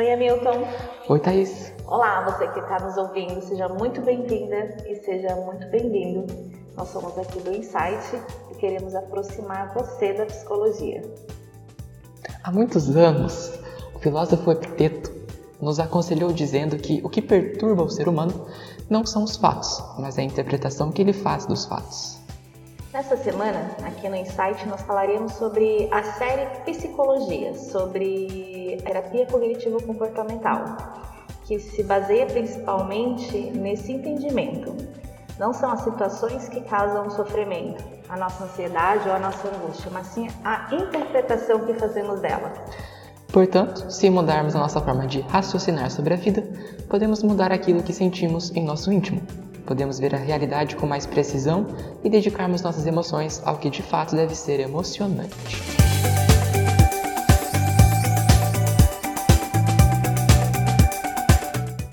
Oi, Hamilton. Oi, Thaís. Olá, você que está nos ouvindo, seja muito bem-vinda e seja muito bem-vindo. Nós somos aqui do Insight e queremos aproximar você da psicologia. Há muitos anos, o filósofo Epiteto nos aconselhou dizendo que o que perturba o ser humano não são os fatos, mas a interpretação que ele faz dos fatos. Nessa semana, aqui no Insight, nós falaremos sobre a série Psicologia, sobre terapia cognitivo-comportamental, que se baseia principalmente nesse entendimento. Não são as situações que causam o sofrimento, a nossa ansiedade ou a nossa angústia, mas sim a interpretação que fazemos dela. Portanto, se mudarmos a nossa forma de raciocinar sobre a vida, podemos mudar aquilo que sentimos em nosso íntimo podemos ver a realidade com mais precisão e dedicarmos nossas emoções ao que de fato deve ser emocionante.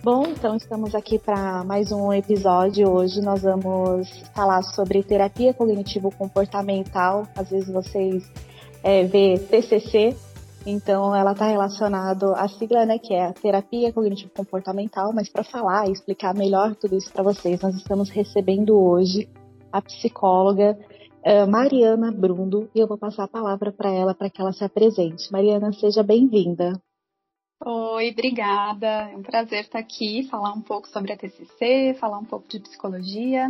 Bom, então estamos aqui para mais um episódio. Hoje nós vamos falar sobre terapia cognitivo-comportamental. Às vezes vocês é, vê TCC, então, ela está relacionada à sigla, né, que é a terapia cognitivo comportamental, mas para falar e explicar melhor tudo isso para vocês, nós estamos recebendo hoje a psicóloga uh, Mariana Brundo e eu vou passar a palavra para ela para que ela se apresente. Mariana, seja bem-vinda. Oi, obrigada. É um prazer estar aqui, falar um pouco sobre a TCC, falar um pouco de psicologia.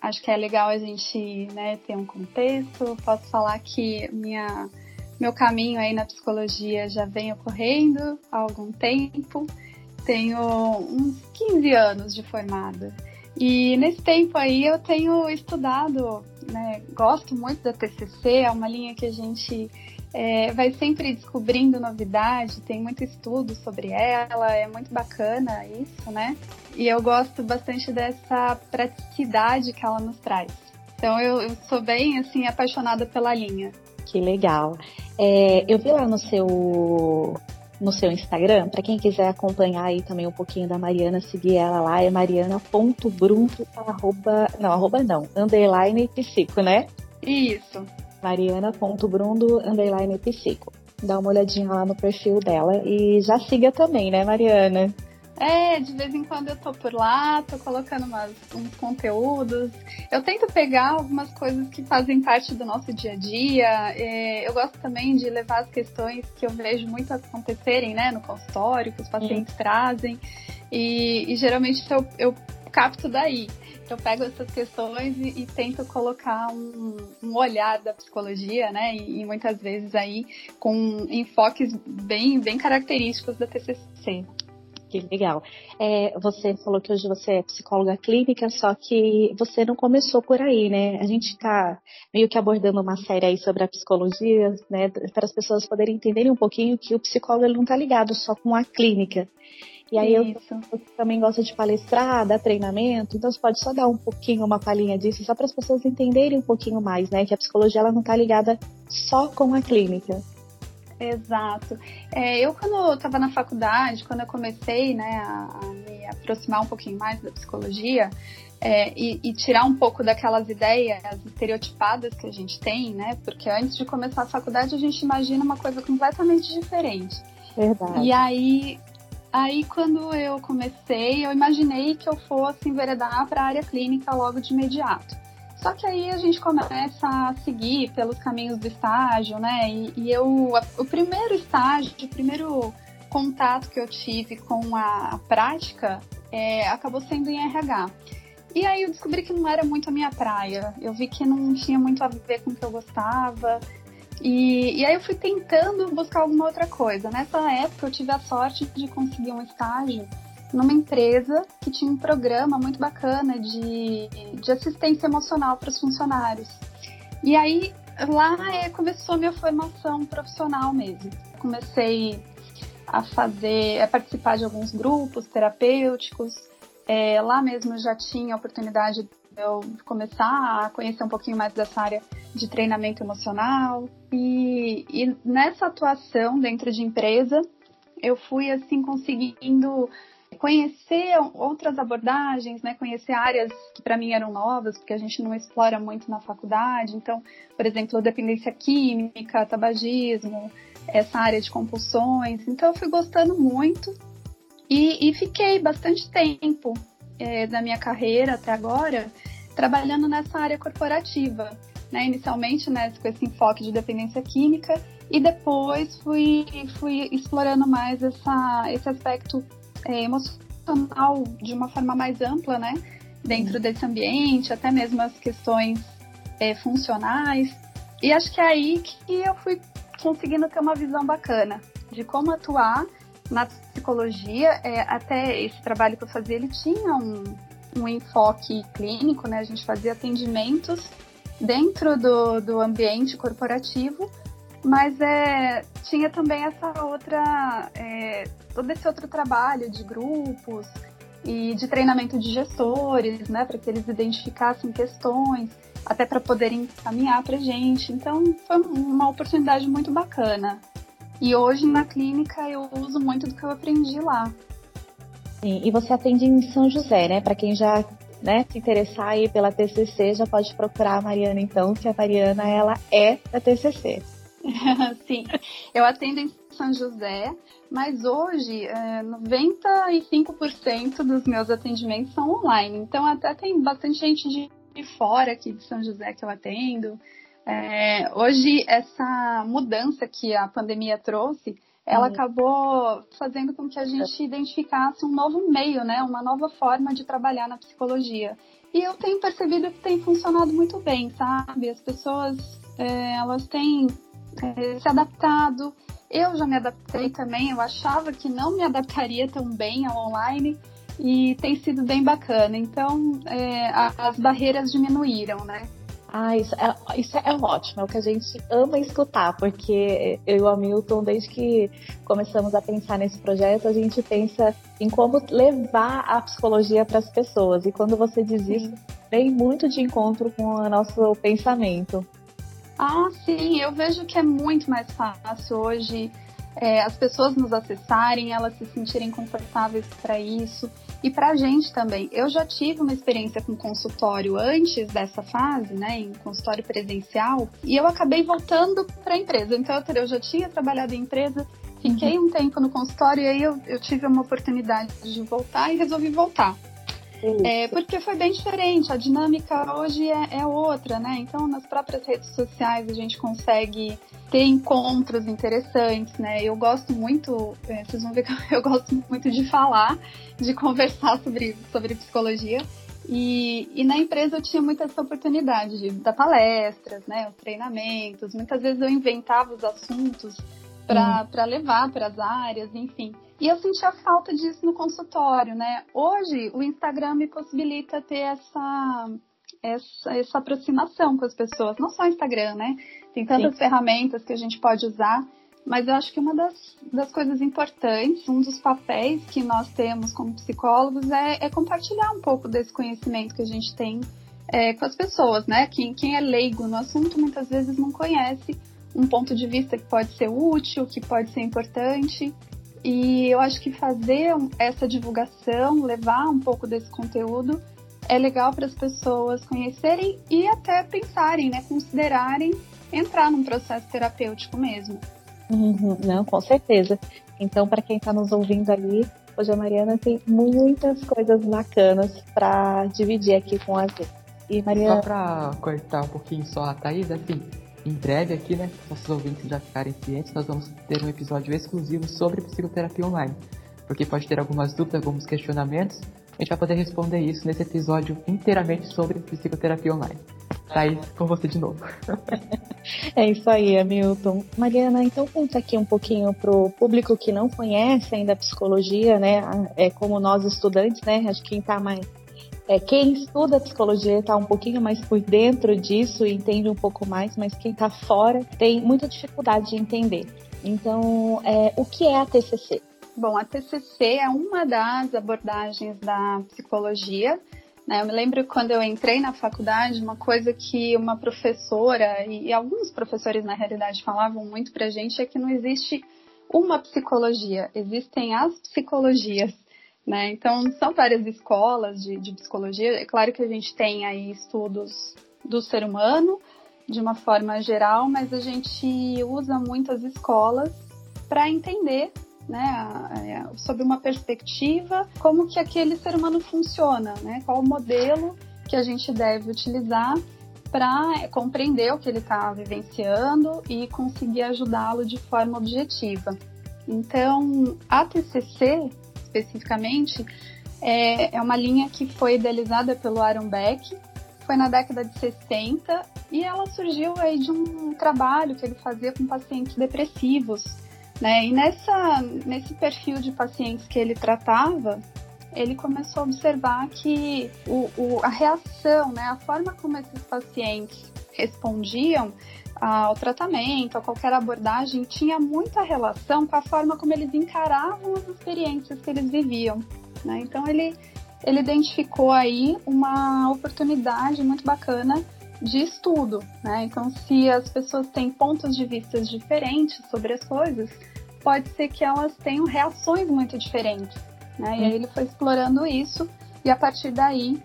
Acho que é legal a gente né, ter um contexto. Posso falar que minha meu caminho aí na psicologia já vem ocorrendo há algum tempo. Tenho uns 15 anos de formada. E nesse tempo aí eu tenho estudado, né, gosto muito da TCC, é uma linha que a gente é, vai sempre descobrindo novidade, tem muito estudo sobre ela, é muito bacana isso, né? E eu gosto bastante dessa praticidade que ela nos traz. Então eu, eu sou bem assim apaixonada pela linha. Que legal. É, eu vi lá no seu no seu Instagram, para quem quiser acompanhar aí também um pouquinho da Mariana, seguir ela lá, é mariana.brunto, arroba, não, arroba não, underline psico, né? Isso. mariana.brundo, underline psico. Dá uma olhadinha lá no perfil dela e já siga também, né, Mariana? É, de vez em quando eu tô por lá, tô colocando umas, uns conteúdos. Eu tento pegar algumas coisas que fazem parte do nosso dia a dia. É, eu gosto também de levar as questões que eu vejo muito acontecerem, né, no consultório, que os pacientes uhum. trazem. E, e geralmente eu, eu capto daí. Eu pego essas questões e, e tento colocar um, um, olhar da psicologia, né? E, e, muitas vezes aí com enfoques bem, bem característicos da TCC. Que legal. É, você falou que hoje você é psicóloga clínica, só que você não começou por aí, né? A gente está meio que abordando uma série aí sobre a psicologia, né? Para as pessoas poderem entenderem um pouquinho que o psicólogo ele não está ligado só com a clínica. E aí Isso. eu, também gosto de palestrar, dar treinamento, então você pode só dar um pouquinho, uma palhinha disso, só para as pessoas entenderem um pouquinho mais, né? Que a psicologia ela não está ligada só com a clínica. Exato. É, eu, quando estava na faculdade, quando eu comecei né, a, a, me aproximar um pouquinho mais da psicologia é, e, e, tirar um pouco daquelas ideias estereotipadas que a gente tem, né? Porque antes de começar a faculdade, a gente imagina uma coisa completamente diferente. Verdade. E aí, aí quando eu comecei, eu imaginei que eu fosse enveredar para a área clínica logo de imediato. Só que aí a gente começa a seguir pelos caminhos do estágio, né? E, e eu, o primeiro estágio, o primeiro contato que eu tive com a, a prática é, acabou sendo em RH. E aí eu descobri que não era muito a minha praia. Eu vi que não tinha muito a ver com o que eu gostava. E, e aí eu fui tentando buscar alguma outra coisa. Nessa época eu tive a sorte de conseguir um estágio numa empresa que tinha um programa muito bacana de, de assistência emocional para os funcionários. E aí lá é, começou a minha formação profissional mesmo. Comecei a fazer, a participar de alguns grupos terapêuticos. É, lá mesmo já tinha a oportunidade de eu começar a conhecer um pouquinho mais dessa área de treinamento emocional. E, e nessa atuação dentro de empresa, eu fui assim conseguindo conhecer outras abordagens, né, conhecer áreas que para mim eram novas, porque a gente não explora muito na faculdade. Então, por exemplo, dependência química, tabagismo, essa área de compulsões. Então, eu fui gostando muito e, e fiquei bastante tempo é, da minha carreira até agora trabalhando nessa área corporativa. Né? Inicialmente né, com esse enfoque de dependência química e depois fui, fui explorando mais essa, esse aspecto é, emocional de uma forma mais ampla, né? Dentro uhum. desse ambiente, até mesmo as questões é, funcionais. E acho que é aí que eu fui conseguindo ter uma visão bacana de como atuar na psicologia. É, até esse trabalho que eu fazia, ele tinha um, um enfoque clínico, né? A gente fazia atendimentos dentro do, do ambiente corporativo, mas é, tinha também essa outra, é, todo esse outro trabalho de grupos e de treinamento de gestores, né, para que eles identificassem questões, até para poderem encaminhar para gente. Então, foi uma oportunidade muito bacana. E hoje na clínica eu uso muito do que eu aprendi lá. Sim, e você atende em São José, né? Para quem já né, se interessar aí pela TCC, já pode procurar a Mariana então, que a Mariana ela é da TCC. Sim, eu atendo em São José, mas hoje é, 95% dos meus atendimentos são online. Então até tem bastante gente de fora aqui de São José que eu atendo. É, hoje essa mudança que a pandemia trouxe, ela uhum. acabou fazendo com que a gente identificasse um novo meio, né, uma nova forma de trabalhar na psicologia. E eu tenho percebido que tem funcionado muito bem, sabe? As pessoas, é, elas têm é, se adaptado. Eu já me adaptei também, eu achava que não me adaptaria tão bem ao online e tem sido bem bacana. Então, é, as barreiras diminuíram, né? Ah, isso é, isso é ótimo, é o que a gente ama escutar, porque eu e o Hamilton, desde que começamos a pensar nesse projeto, a gente pensa em como levar a psicologia para as pessoas. E quando você diz isso, vem muito de encontro com o nosso pensamento. Ah, sim, eu vejo que é muito mais fácil hoje é, as pessoas nos acessarem, elas se sentirem confortáveis para isso. E para a gente também. Eu já tive uma experiência com consultório antes dessa fase, né, em consultório presencial, e eu acabei voltando para a empresa. Então eu já tinha trabalhado em empresa, fiquei uhum. um tempo no consultório e aí eu, eu tive uma oportunidade de voltar e resolvi voltar. É, porque foi bem diferente, a dinâmica hoje é, é, outra, né? Então, nas próprias redes sociais a gente consegue ter encontros interessantes, né? Eu gosto muito, é, vocês vão ver que eu gosto muito de falar, de conversar sobre, sobre psicologia. E, e na empresa eu tinha muito essa oportunidade de dar palestras, né? Os treinamentos. Muitas vezes eu inventava os assuntos para hum. levar para as áreas, enfim. E eu sentia falta disso no consultório, né? Hoje o Instagram me possibilita ter essa, essa, essa aproximação com as pessoas, não só o Instagram, né? Tem tantas Sim. ferramentas que a gente pode usar, mas eu acho que uma das, das coisas importantes, um dos papéis que nós temos como psicólogos é, é compartilhar um pouco desse conhecimento que a gente tem é, com as pessoas, né? Quem, quem é leigo no assunto muitas vezes não conhece um ponto de vista que pode ser útil, que pode ser importante. E eu acho que fazer essa divulgação, levar um pouco desse conteúdo, é legal para as pessoas conhecerem e até pensarem, né, considerarem entrar num processo terapêutico mesmo. Uhum, não, com certeza. Então, para quem está nos ouvindo ali, hoje a Mariana tem muitas coisas bacanas para dividir aqui com a gente. E Mariana... Só para cortar um pouquinho só a Thaís, assim, em breve aqui, né, nossos ouvintes já ficarem cientes, nós vamos ter um episódio exclusivo sobre psicoterapia online. Porque pode ter algumas dúvidas, alguns questionamentos, a gente vai poder responder isso nesse episódio inteiramente sobre psicoterapia online. Thaís, com você de novo. é isso aí, Hamilton. Mariana, então conta aqui um pouquinho pro público que não conhece ainda a psicologia, né? É como nós estudantes, né? Acho que quem está mais é, quem estuda psicologia está um pouquinho mais por dentro disso e entende um pouco mais, mas quem está fora tem muita dificuldade de entender. Então, é, o que é a TCC? Bom, a TCC é uma das abordagens da psicologia. Né? Eu me lembro quando eu entrei na faculdade, uma coisa que uma professora e, e alguns professores na realidade falavam muito para gente é que não existe uma psicologia, existem as psicologias. Né? Então, são várias escolas de, de psicologia. É claro que a gente tem aí estudos do ser humano, de uma forma geral, mas a gente usa muito as escolas para entender né, sob uma perspectiva, como que aquele ser humano funciona, né, qual o modelo que a gente deve utilizar para compreender o que ele está vivenciando e conseguir ajudá-lo de forma objetiva. Então, a TCC, especificamente, é, é uma linha que foi idealizada pelo Aaron Beck, foi na década de 60 e ela surgiu aí de um trabalho que ele fazia com pacientes depressivos né? E nessa, nesse perfil de pacientes que ele tratava, ele começou a observar que o, o, a reação, né, a forma como esses pacientes respondiam ao tratamento, a qualquer abordagem, tinha muita relação com a forma como eles encaravam as experiências que eles viviam. Né? Então ele, ele identificou aí uma oportunidade muito bacana de estudo, né? Então, se as pessoas têm pontos de vista diferentes sobre as coisas, pode ser que elas tenham reações muito diferentes, né? E aí ele foi explorando isso e a partir daí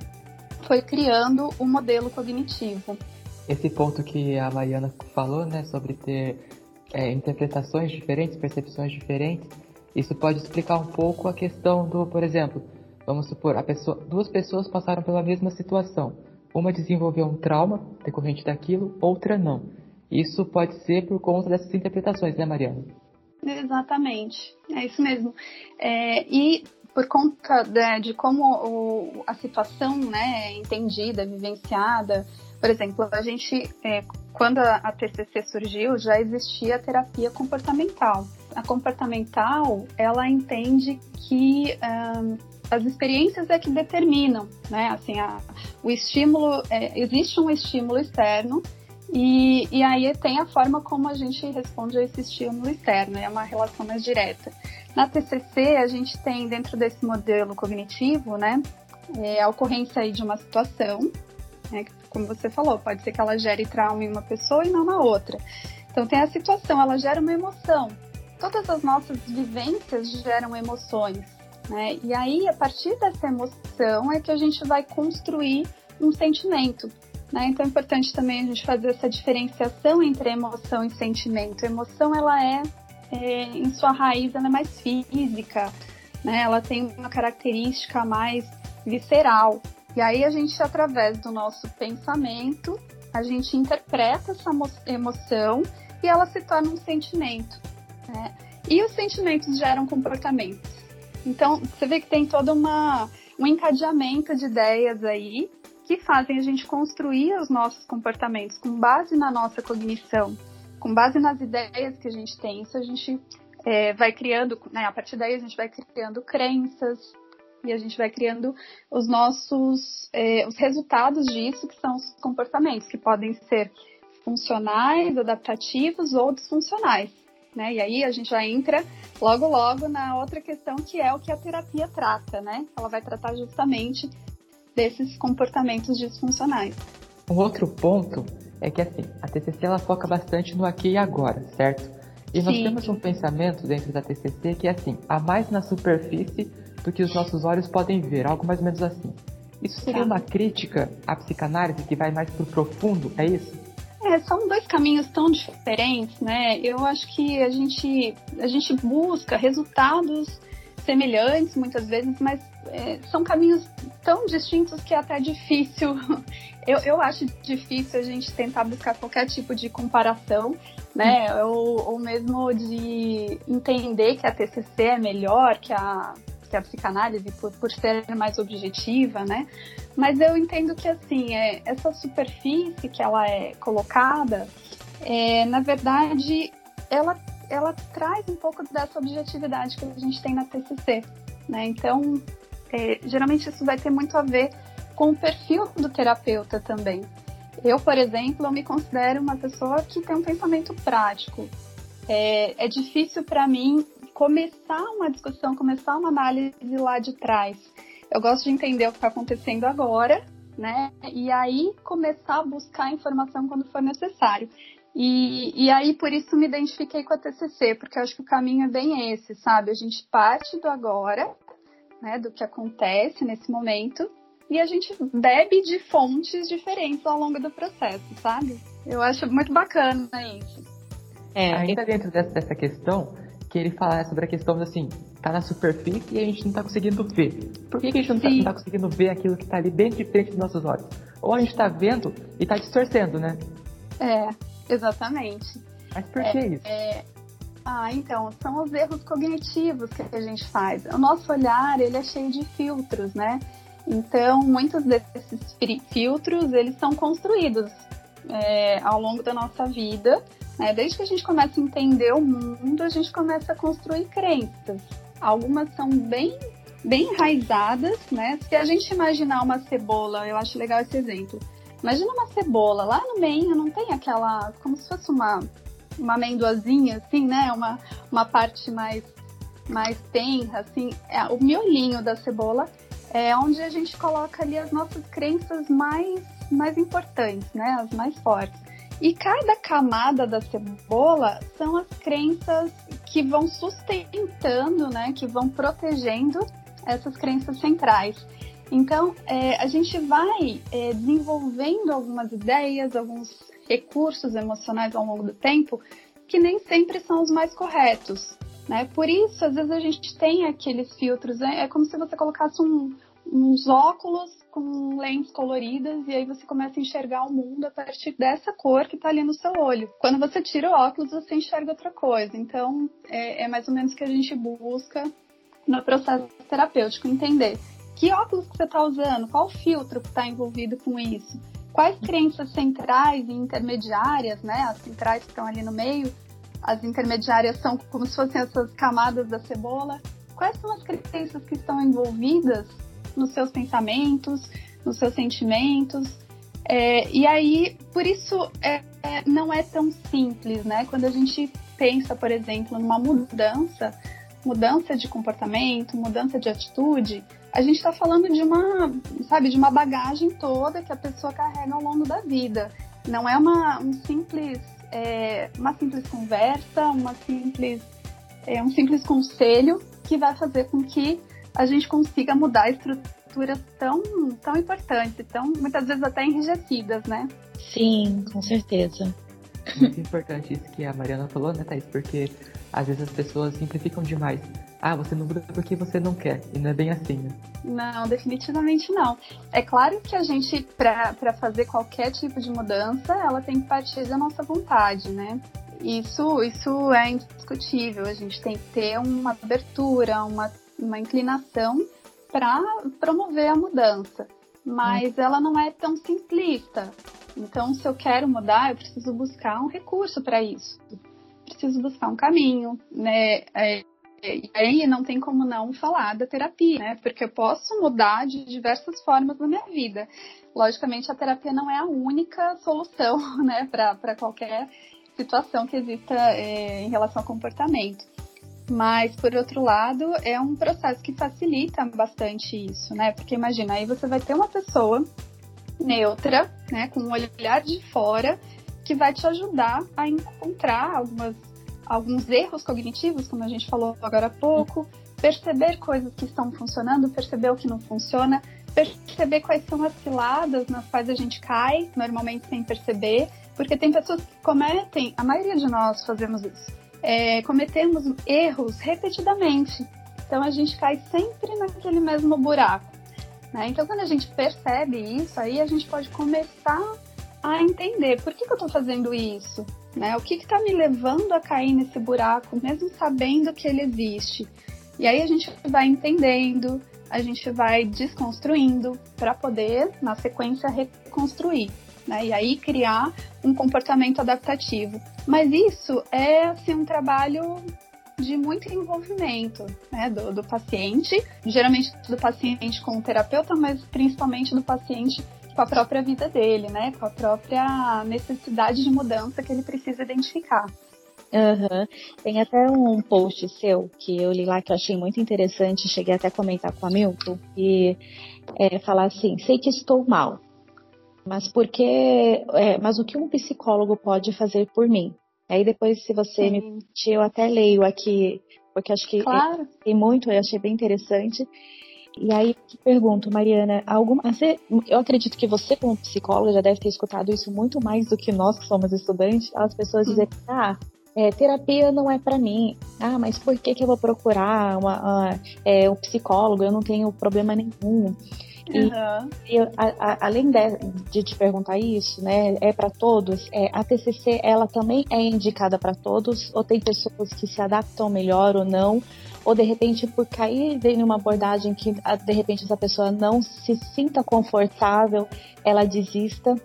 foi criando o modelo cognitivo. Esse ponto que a Mariana falou, né, sobre ter é, interpretações diferentes, percepções diferentes, isso pode explicar um pouco a questão do, por exemplo, vamos supor, pessoa, duas pessoas passaram pela mesma situação uma desenvolveu um trauma decorrente daquilo, outra não. Isso pode ser por conta dessas interpretações, né, Mariana? Exatamente, é isso mesmo. É, e por conta de, de como o, a situação né, é entendida, vivenciada, por exemplo, a gente, é, quando a, TCC surgiu, já existia a terapia comportamental. A comportamental, ela entende que um, as experiências é que determinam, né? Assim, a, o estímulo, é, existe um estímulo externo e, e aí tem a forma como a gente responde a esse estímulo externo, é uma relação mais direta. Na TCC, a gente tem dentro desse modelo cognitivo, né, é, a ocorrência aí de uma situação, né, como você falou, pode ser que ela gere trauma em uma pessoa e não na outra. Então tem a situação, ela gera uma emoção. Todas as nossas vivências geram emoções. Né? E aí, a partir dessa emoção, é que a gente vai construir um sentimento. Né? Então, é importante também a gente fazer essa diferenciação entre emoção e sentimento. A emoção, ela é, é em sua raiz, ela é mais física, né? ela tem uma característica mais visceral. E aí, a gente, através do nosso pensamento, a gente interpreta essa emoção e ela se torna um sentimento. Né? E os sentimentos geram comportamentos. Então, você vê que tem todo uma, um encadeamento de ideias aí que fazem a gente construir os nossos comportamentos com base na nossa cognição, com base nas ideias que a gente tem. Isso a gente é, vai criando, né, a partir daí a gente vai criando crenças e a gente vai criando os nossos, é, os resultados disso, que são os comportamentos, que podem ser funcionais, adaptativos ou disfuncionais. Né? E aí a gente já entra logo logo na outra questão que é o que a terapia trata, né? Ela vai tratar justamente desses comportamentos disfuncionais. Um outro ponto é que assim, a TCC ela foca bastante no aqui e agora, certo? E nós Sim. temos um pensamento dentro da TCC que é assim, há mais na superfície do que os nossos olhos podem ver, algo mais ou menos assim. Isso seria tá. uma crítica à psicanálise que vai mais pro profundo, é isso? É, são dois caminhos tão diferentes, né? Eu acho que a gente, a gente busca resultados semelhantes muitas vezes, mas é, são caminhos tão distintos que é até difícil. Eu, eu acho difícil a gente tentar buscar qualquer tipo de comparação, né? Ou, ou mesmo de entender que a TCC é melhor que a, que a psicanálise por, por ser mais objetiva, né? Mas eu entendo que, assim, é, essa superfície que ela é colocada, é, na verdade, ela, ela traz um pouco dessa objetividade que a gente tem na TCC, né? Então, é, geralmente isso vai ter muito a ver com o perfil do terapeuta também. Eu, por exemplo, eu me considero uma pessoa que tem um pensamento prático. É, é difícil para mim começar uma discussão, começar uma análise lá de trás. Eu gosto de entender o que está acontecendo agora, né? E aí começar a buscar informação quando for necessário. E, e aí por isso me identifiquei com a TCC, porque eu acho que o caminho é bem esse, sabe? A gente parte do agora, né? Do que acontece nesse momento e a gente bebe de fontes diferentes ao longo do processo, sabe? Eu acho muito bacana isso. É, ainda dentro dessa, dessa questão, que ele fala sobre a questão de assim, tá na superfície e a gente não tá conseguindo ver. Por que, que a gente não tá, não tá, conseguindo ver aquilo que tá ali bem de frente dos nossos olhos? Ou a gente tá vendo e tá distorcendo, né? É, exatamente. Mas por que é, isso? É... Ah, então, são os erros cognitivos que a gente faz. O nosso olhar, ele é cheio de filtros, né? Então, muitos desses filtros, eles são construídos é, ao longo da nossa vida. Né? Desde que a gente começa a entender o mundo, a gente começa a construir crenças. Algumas são bem, bem enraizadas, né? Se a gente imaginar uma cebola, eu acho legal esse exemplo. Imagina uma cebola, lá no meio não tem aquela, como se fosse uma, uma amendoazinha, assim, né? Uma, uma parte mais, mais tenra, assim. É, o miolinho da cebola é onde a gente coloca ali as nossas crenças mais, mais importantes, né? As mais fortes. E cada camada da cebola são as crenças que vão sustentando, né? Que vão protegendo essas crenças centrais. Então, é, a gente vai é, desenvolvendo algumas ideias, alguns recursos emocionais ao longo do tempo que nem sempre são os mais corretos. Né? Por isso, às vezes a gente tem aqueles filtros, é, é como se você colocasse um, uns óculos com lentes coloridas e aí você começa a enxergar o mundo a partir dessa cor que está ali no seu olho. Quando você tira o óculos, você enxerga outra coisa. Então, é, é mais ou menos o que a gente busca no processo terapêutico, entender que óculos que você está usando, qual filtro que está envolvido com isso, quais crenças centrais e intermediárias, né, as centrais que estão ali no meio, as intermediárias são como se fossem essas camadas da cebola. Quais são as crenças que estão envolvidas nos seus pensamentos, nos seus sentimentos? É, e aí, por isso, é, é, não é tão simples, né? Quando a gente pensa, por exemplo, numa mudança, mudança de comportamento, mudança de atitude, a gente está falando de uma, sabe, de uma bagagem toda que a pessoa carrega ao longo da vida. Não é uma, um simples é, uma simples conversa, uma simples, é, um simples conselho que vai fazer com que a gente consiga mudar estruturas tão, tão importantes, tão muitas vezes até enrijecidas, né? Sim, com certeza. Muito importante isso que a Mariana falou, né, Thaís? Porque às vezes as pessoas simplificam demais. Ah, você não muda porque você não quer. E não é bem assim, né? Não, definitivamente não. É claro que a gente, para fazer qualquer tipo de mudança, ela tem que partir da nossa vontade, né? Isso, isso é indiscutível. A gente tem que ter uma abertura, uma, uma inclinação para promover a mudança. Mas hum. ela não é tão simplista. Então, se eu quero mudar, eu preciso buscar um recurso para isso. Preciso buscar um caminho, né? É, e aí não tem como não falar da terapia, né? Porque eu posso mudar de diversas formas na minha vida. Logicamente, a terapia não é a única solução, né, para qualquer situação que exista é, em relação ao comportamento. Mas, por outro lado, é um processo que facilita bastante isso, né? Porque imagina, aí você vai ter uma pessoa neutra, né, com um olhar de fora, que vai te ajudar a encontrar algumas alguns erros cognitivos, como a gente falou agora há pouco, perceber coisas que estão funcionando, perceber o que não funciona, perceber quais são as ciladas nas quais a gente cai, normalmente sem perceber, porque tem pessoas que cometem, a maioria de nós fazemos isso, é, cometemos erros repetidamente. Então a gente cai sempre naquele mesmo buraco. Né? Então quando a gente percebe isso, aí a gente pode começar a entender por que, que eu estou fazendo isso, né? O que está me levando a cair nesse buraco, mesmo sabendo que ele existe? E aí a gente vai entendendo, a gente vai desconstruindo para poder, na sequência, reconstruir. Né? E aí criar um comportamento adaptativo. Mas isso é assim, um trabalho de muito envolvimento né, do, do paciente, geralmente do paciente com o terapeuta, mas principalmente do paciente com a própria vida dele, né? Com a própria necessidade de mudança que ele precisa identificar. Uhum. Tem até um post seu que eu li lá que eu achei muito interessante, cheguei até a comentar com a Milton, e é, falar assim, sei que estou mal, mas porque, é, mas o que um psicólogo pode fazer por mim? Aí depois, se você Sim. me permitir, eu até leio aqui, porque acho que claro. tem muito, eu achei bem interessante. E aí te pergunto, Mariana, alguma, você, eu acredito que você como psicóloga já deve ter escutado isso muito mais do que nós que somos estudantes, as pessoas hum. dizem, ah, é, terapia não é para mim. Ah, mas por que, que eu vou procurar uma, uma, é, um psicólogo? Eu não tenho problema nenhum. E, uhum. e a, a, além de, de, te perguntar isso, né, é para todos, é, a TCC ela também é indicada para todos, ou tem pessoas que se adaptam melhor ou não, ou de repente por cair em uma abordagem que de repente essa pessoa não se sinta confortável, ela desista.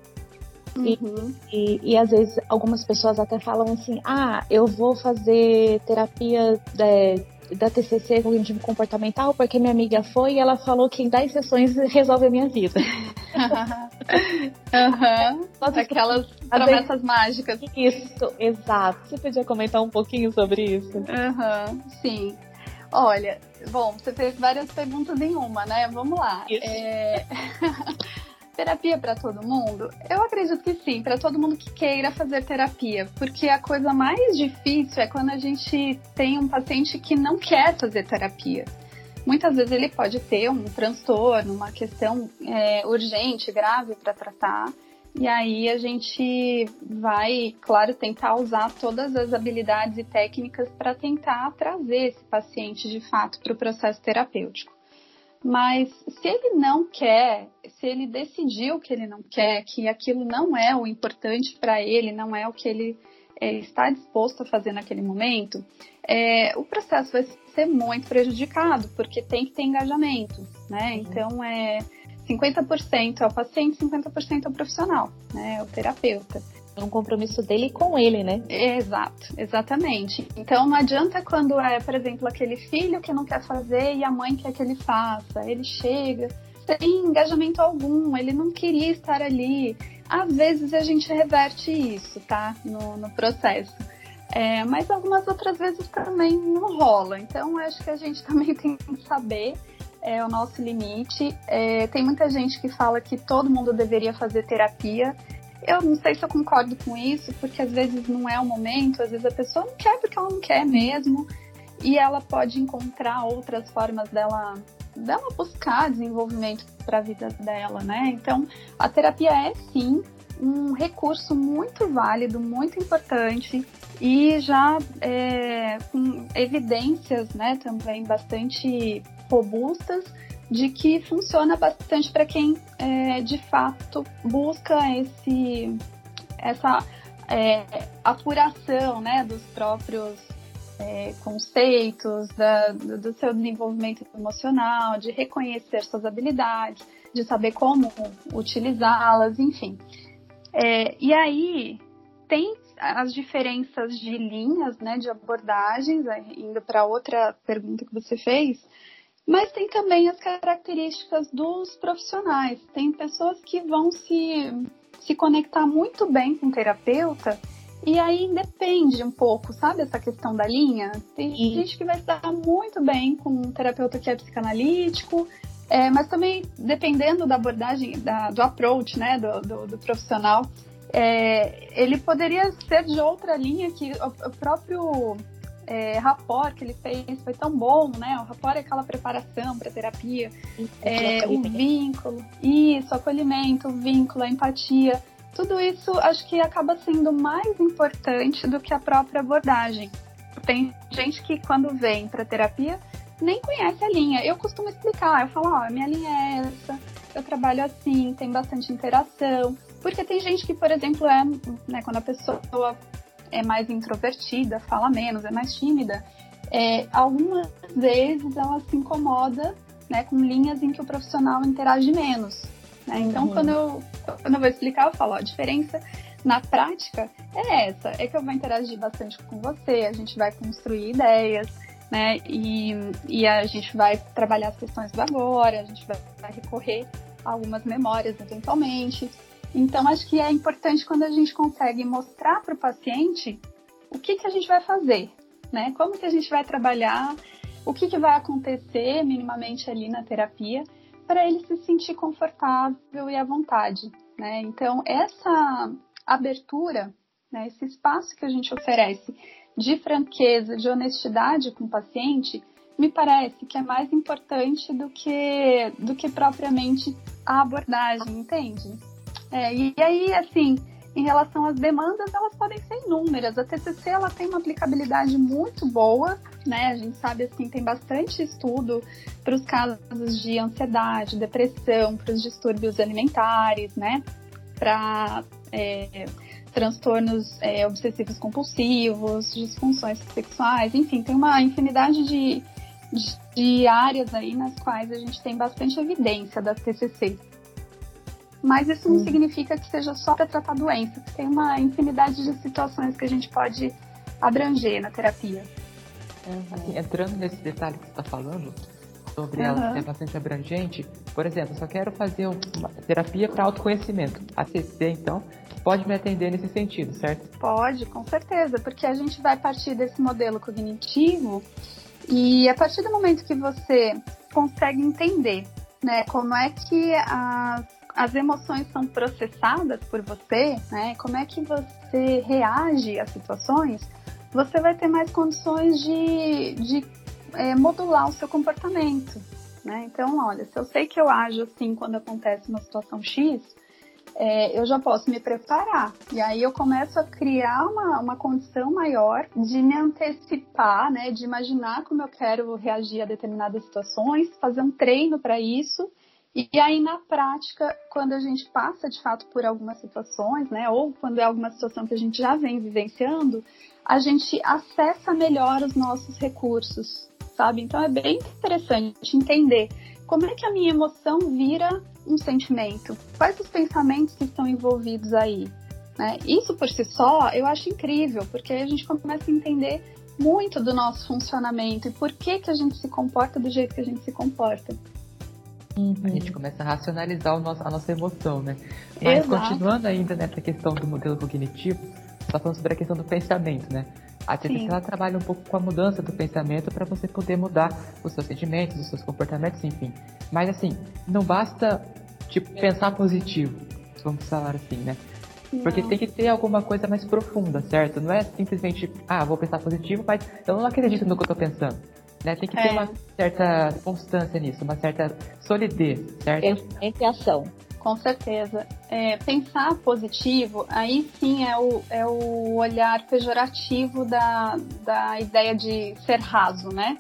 Uhum. E, e, e, às vezes algumas pessoas até falam assim: ah, eu vou fazer terapia é, da TCC cognitivo comportamental porque minha amiga foi e ela falou que em 10 sessões resolve a minha vida. uhum. Nossa, Aquelas promessas vezes... mágicas. Isso, exato. Você podia comentar um pouquinho sobre isso? Uhum. Sim. Olha, bom, você fez várias perguntas em uma, né? Vamos lá. Isso. É... Terapia para todo mundo? Eu acredito que sim, para todo mundo que queira fazer terapia, porque a coisa mais difícil é quando a gente tem um paciente que não quer fazer terapia. Muitas vezes ele pode ter um transtorno, uma questão é, urgente, grave para tratar, e aí a gente vai, claro, tentar usar todas as habilidades e técnicas para tentar trazer esse paciente de fato para o processo terapêutico. Mas se ele não quer, se ele decidiu que ele não quer, que aquilo não é o importante para ele, não é o que ele é, está disposto a fazer naquele momento, é, o processo vai ser muito prejudicado, porque tem que ter engajamento, né? Uhum. Então é 50% é o paciente, 50% é o profissional, né? É o terapeuta um compromisso dele com ele, né? Exato, exatamente. Então não adianta quando é, por exemplo, aquele filho que não quer fazer e a mãe quer que ele faça. Ele chega sem engajamento algum, ele não queria estar ali. Às vezes a gente reverte isso, tá? No, no processo. É, mas algumas outras vezes também não rola. Então acho que a gente também tem que saber é, o nosso limite. É, tem muita gente que fala que todo mundo deveria fazer terapia. Eu não sei se eu concordo com isso, porque às vezes não é o momento, às vezes a pessoa não quer porque ela não quer mesmo, e ela pode encontrar outras formas dela dela buscar desenvolvimento para a vida dela, né? Então, a terapia é sim um recurso muito válido, muito importante e já é, com evidências, né, também bastante robustas de que funciona bastante para quem é, de fato busca esse, essa é, apuração né, dos próprios é, conceitos, da, do seu desenvolvimento emocional, de reconhecer suas habilidades, de saber como utilizá-las, enfim. É, e aí tem as diferenças de linhas, né, de abordagens, indo para outra pergunta que você fez, mas tem também as características dos profissionais. Tem pessoas que vão se, se conectar muito bem com o terapeuta e aí depende um pouco, sabe, essa questão da linha? Tem Sim. gente que vai se dar muito bem com um terapeuta que é psicanalítico, é, mas também dependendo da abordagem, da, do approach, né, do, do, do profissional, é, ele poderia ser de outra linha que o, o próprio é, rapport que ele fez foi tão bom, né? O rapport é aquela preparação para terapia, é, o vínculo, isso, acolhimento, o vínculo, a empatia. Tudo isso acho que acaba sendo mais importante do que a própria abordagem. Tem gente que quando vem para terapia nem conhece a linha. Eu costumo explicar, eu falo, ó, oh, minha linha é essa, eu trabalho assim, tem bastante interação. Porque tem gente que, por exemplo, é, né, quando a pessoa é mais introvertida, fala menos, é mais tímida, é, algumas vezes ela se incomoda né, com linhas em que o profissional interage menos. Né? Então, uhum. quando, eu, quando eu vou explicar, eu falo, ó, a diferença na prática é essa, é que eu vou interagir bastante com você, a gente vai construir ideias, né, e, e a gente vai trabalhar as questões do agora, a gente vai, vai recorrer a algumas memórias eventualmente, então, acho que é importante quando a gente consegue mostrar para o paciente o que, que a gente vai fazer, né? Como que a gente vai trabalhar, o que, que vai acontecer minimamente ali na terapia, para ele se sentir confortável e à vontade, né? Então, essa abertura, né, esse espaço que a gente oferece de franqueza, de honestidade com o paciente, me parece que é mais importante do que, do que propriamente a abordagem, entende? É, e aí, assim, em relação às demandas, elas podem ser inúmeras. A TCC ela tem uma aplicabilidade muito boa, né? A gente sabe assim tem bastante estudo para os casos de ansiedade, depressão, para os distúrbios alimentares, né? Para é, transtornos é, obsessivos compulsivos, disfunções sexuais, enfim, tem uma infinidade de, de, de áreas aí nas quais a gente tem bastante evidência da TCC. Mas isso não significa que seja só para tratar doença. Tem uma infinidade de situações que a gente pode abranger na terapia. Assim, entrando nesse detalhe que você está falando, sobre uhum. ela ser bastante abrangente, por exemplo, só quero fazer uma terapia para autoconhecimento. A CC, então, pode me atender nesse sentido, certo? Pode, com certeza, porque a gente vai partir desse modelo cognitivo e a partir do momento que você consegue entender né, como é que as as emoções são processadas por você, né? Como é que você reage às situações, você vai ter mais condições de, de é, modular o seu comportamento, né? Então, olha, se eu sei que eu ajo assim quando acontece uma situação X, é, eu já posso me preparar. E aí eu começo a criar uma, uma condição maior de me antecipar, né? De imaginar como eu quero reagir a determinadas situações, fazer um treino para isso e aí, na prática, quando a gente passa de fato por algumas situações, né, ou quando é alguma situação que a gente já vem vivenciando, a gente acessa melhor os nossos recursos, sabe? Então é bem interessante entender como é que a minha emoção vira um sentimento, quais os pensamentos que estão envolvidos aí. Né? Isso por si só eu acho incrível, porque aí a gente começa a entender muito do nosso funcionamento e por que, que a gente se comporta do jeito que a gente se comporta. Uhum. A gente começa a racionalizar nosso, a nossa emoção, né? Mas Exato. continuando ainda nessa questão do modelo cognitivo, está falando sobre a questão do pensamento, né? A TCC ela trabalha um pouco com a mudança do pensamento para você poder mudar os seus sentimentos, os seus comportamentos, enfim. Mas assim, não basta tipo pensar positivo, vamos falar assim, né? Porque tem que ter alguma coisa mais profunda, certo? Não é simplesmente, ah, vou pensar positivo, mas eu não acredito no que eu tô pensando. Né? Tem que ter é. uma certa constância nisso, uma certa solidez, certo? Entre ação. Com certeza. É, pensar positivo, aí sim é o, é o olhar pejorativo da, da ideia de ser raso, né?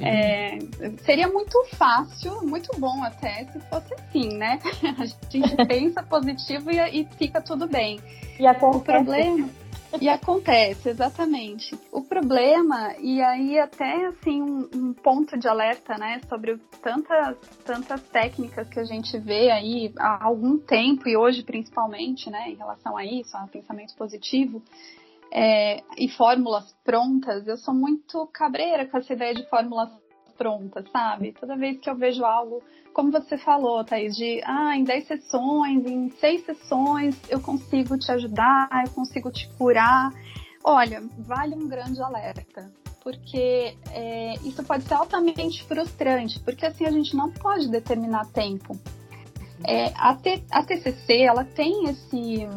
É, seria muito fácil, muito bom até se fosse assim, né? A gente pensa positivo e, e fica tudo bem. E acontece. O problema e acontece, exatamente. O problema, e aí até assim um, um, ponto de alerta, né, sobre tantas, tantas técnicas que a gente vê aí há algum tempo e hoje principalmente, né, em relação a isso, a pensamento positivo, é, e fórmulas prontas, eu sou muito cabreira com essa ideia de fórmulas prontas, sabe? Toda vez que eu vejo algo como você falou, Thaís, de ah, em 10 sessões, em 6 sessões eu consigo te ajudar, eu consigo te curar. Olha, vale um grande alerta, porque é, isso pode ser altamente frustrante, porque assim a gente não pode determinar tempo. É, a, T, a TCC, ela tem esse,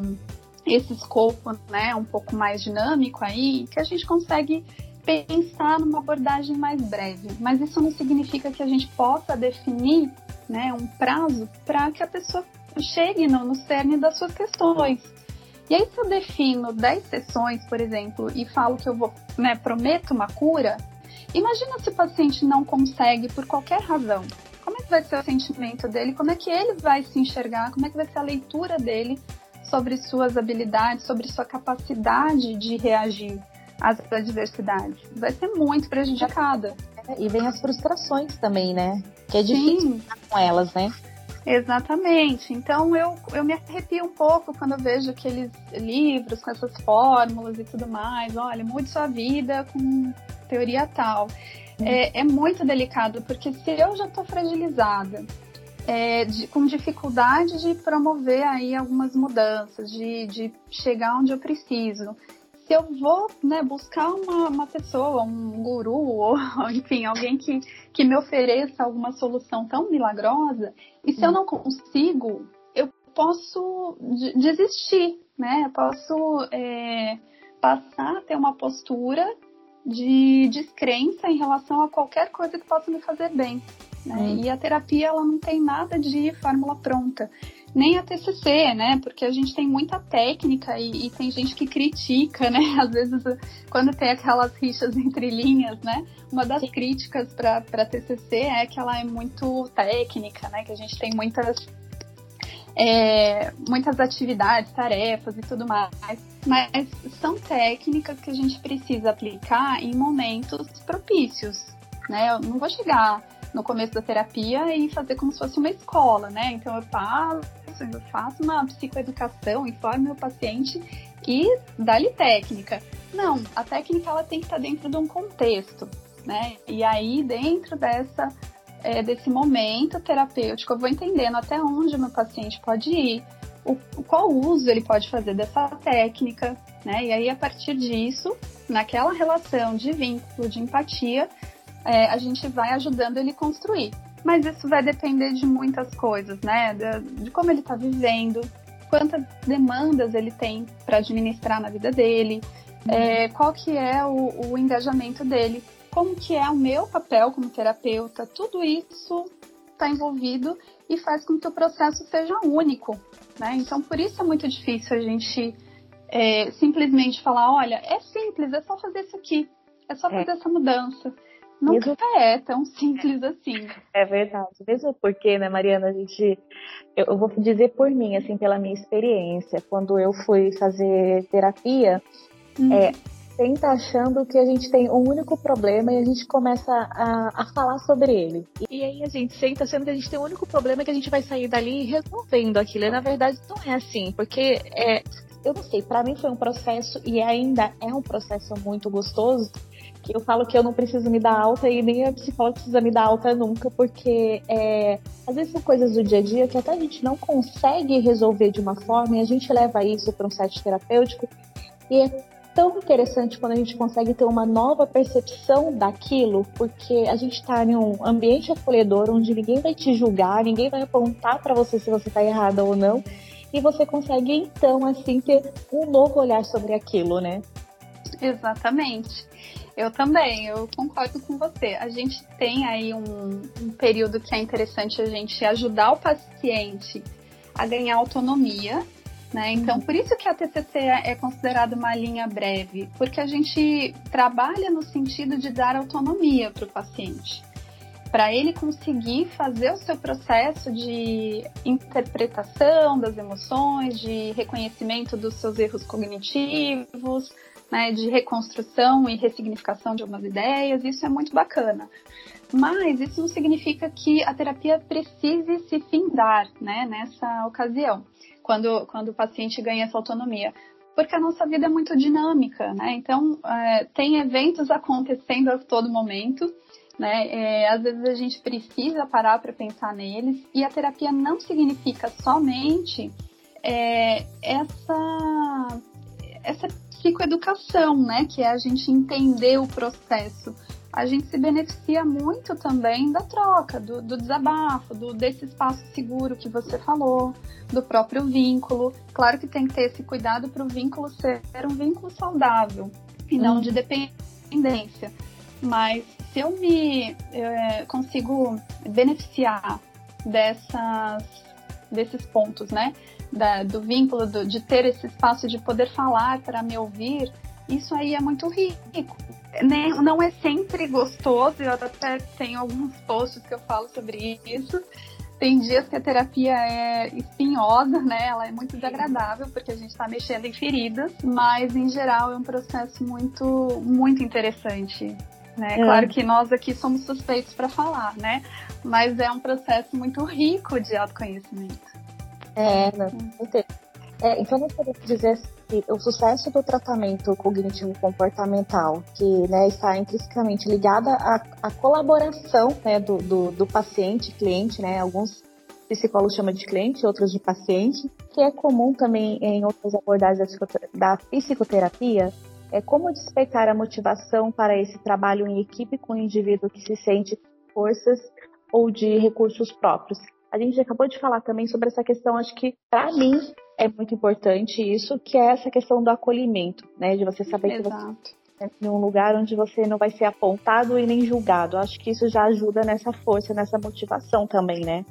esse escopo, né, um pouco mais dinâmico aí, que a gente consegue pensar numa abordagem mais breve. Mas isso não significa que a gente possa definir né, um prazo para que a pessoa chegue no, no cerne das suas questões. E aí, se eu defino 10 sessões, por exemplo, e falo que eu vou, né, prometo uma cura, imagina se o paciente não consegue por qualquer razão. Como é que vai ser o sentimento dele? Como é que ele vai se enxergar? Como é que vai ser a leitura dele sobre suas habilidades, sobre sua capacidade de reagir às adversidades? Vai ser muito prejudicada. E vem as frustrações também, né? Que é difícil Sim. com elas, né? Exatamente. Então eu, eu me arrepio um pouco quando eu vejo aqueles livros com essas fórmulas e tudo mais. Olha, mude sua vida com teoria tal. Uhum. É, é, muito delicado, porque se eu já estou fragilizada, é, de, com dificuldade de promover aí algumas mudanças, de, de chegar onde eu preciso, se eu vou né, buscar uma, uma pessoa, um guru, ou enfim, alguém que, que me ofereça alguma solução tão milagrosa, e se hum. eu não consigo, eu posso desistir, né? Eu posso é, passar a ter uma postura de descrença em relação a qualquer coisa que possa me fazer bem. Né? Hum. E a terapia ela não tem nada de fórmula pronta nem a TCC, né? Porque a gente tem muita técnica e, e, tem gente que critica, né? Às vezes, quando tem aquelas rixas entre linhas, né? Uma das críticas para a TCC é que ela é muito técnica, né? Que a gente tem muitas é, muitas atividades, tarefas e tudo mais. Mas são técnicas que a gente precisa aplicar em momentos propícios, né? Eu não vou chegar no começo da terapia e fazer como se fosse uma escola, né? Então eu falo, eu faço uma psicoeducação, informo meu paciente e dá-lhe técnica. Não, a técnica ela tem que estar dentro de um contexto, né? E aí dentro dessa é, desse momento terapêutico eu vou entendendo até onde o meu paciente pode ir, o, qual uso ele pode fazer dessa técnica, né? E aí a partir disso, naquela relação de vínculo, de empatia, é, a gente vai ajudando ele construir. Mas isso vai depender de muitas coisas, né? De, de como ele está vivendo, quantas demandas ele tem para administrar na vida dele, uhum. é, qual que é o, o engajamento dele, como que é o meu papel como terapeuta, tudo isso está envolvido e faz com que o processo seja único, né? Então, por isso é muito difícil a gente é, simplesmente falar, olha, é simples, é só fazer isso aqui, é só é. fazer é. essa mudança. Nunca Mesmo... é tão simples assim. É verdade. Mesmo porque, né, Mariana, a gente. Eu, eu, vou dizer por mim, assim, pela minha experiência. Quando eu fui fazer terapia, hum. é, tenta achando que a gente tem um único problema e a gente começa a, a falar sobre ele. E aí a gente senta achando que a gente tem um único problema que a gente vai sair dali resolvendo aquilo. E na verdade não é assim, porque é, eu não sei, para mim foi um processo e ainda é um processo muito gostoso eu falo que eu não preciso me dar alta e nem a psicóloga precisa me dar alta nunca, porque é, às vezes são coisas do dia a dia que até a gente não consegue resolver de uma forma e a gente leva isso para um set terapêutico e é tão interessante quando a gente consegue ter uma nova percepção daquilo, porque a gente está em um ambiente acolhedor onde ninguém vai te julgar, ninguém vai apontar para você se você está errada ou não, e você consegue então assim ter um novo olhar sobre aquilo, né? Exatamente. Eu também, eu concordo com você. A gente tem aí um, um período que é interessante a gente ajudar o paciente a ganhar autonomia né? Então, por isso que a TCC é considerada uma linha breve, porque a gente trabalha no sentido de dar autonomia para o paciente, para ele conseguir fazer o seu processo de interpretação das emoções, de reconhecimento dos seus erros cognitivos, né, de reconstrução e ressignificação de algumas ideias, isso é muito bacana. Mas isso não significa que a terapia precise se findar né, nessa ocasião, quando, quando o paciente ganha essa autonomia. Porque a nossa vida é muito dinâmica, né? Então, é, tem eventos acontecendo a todo momento, né? É, às vezes a gente precisa parar para pensar neles, e a terapia não significa somente é, essa, essa psicoeducação, né? Que é a gente entender o processo. A gente se beneficia muito também da troca, do, do desabafo, do, desse espaço seguro que você falou, do próprio vínculo. Claro que tem que ter esse cuidado para o vínculo ser um vínculo saudável e não hum. de dependência. Mas se eu me é, consigo beneficiar dessas, desses pontos, né? Da, do vínculo, do, de ter esse espaço de poder falar para me ouvir, isso aí é muito rico. Nem, não é sempre gostoso, eu até tenho alguns posts que eu falo sobre isso. Tem dias que a terapia é espinhosa, né? Ela é muito desagradável porque a gente está mexendo em feridas, mas em geral é um processo muito, muito interessante. Né? É. Claro que nós aqui somos suspeitos para falar, né? Mas é um processo muito rico de autoconhecimento. É, não, É, então, nós podemos dizer que o sucesso do tratamento cognitivo comportamental, que né, está intrinsecamente ligada à, à colaboração né, do, do, do, paciente, cliente, né, alguns psicólogos chamam de cliente, outros de paciente, que é comum também em outras abordagens da psicoterapia, é como despertar a motivação para esse trabalho em equipe com o indivíduo que se sente forças ou de recursos próprios. A gente acabou de falar também sobre essa questão, acho que para mim é muito importante isso, que é essa questão do acolhimento, né? De você saber Exato. que você em um lugar onde você não vai ser apontado e nem julgado. Acho que isso já ajuda nessa força, nessa motivação também, né?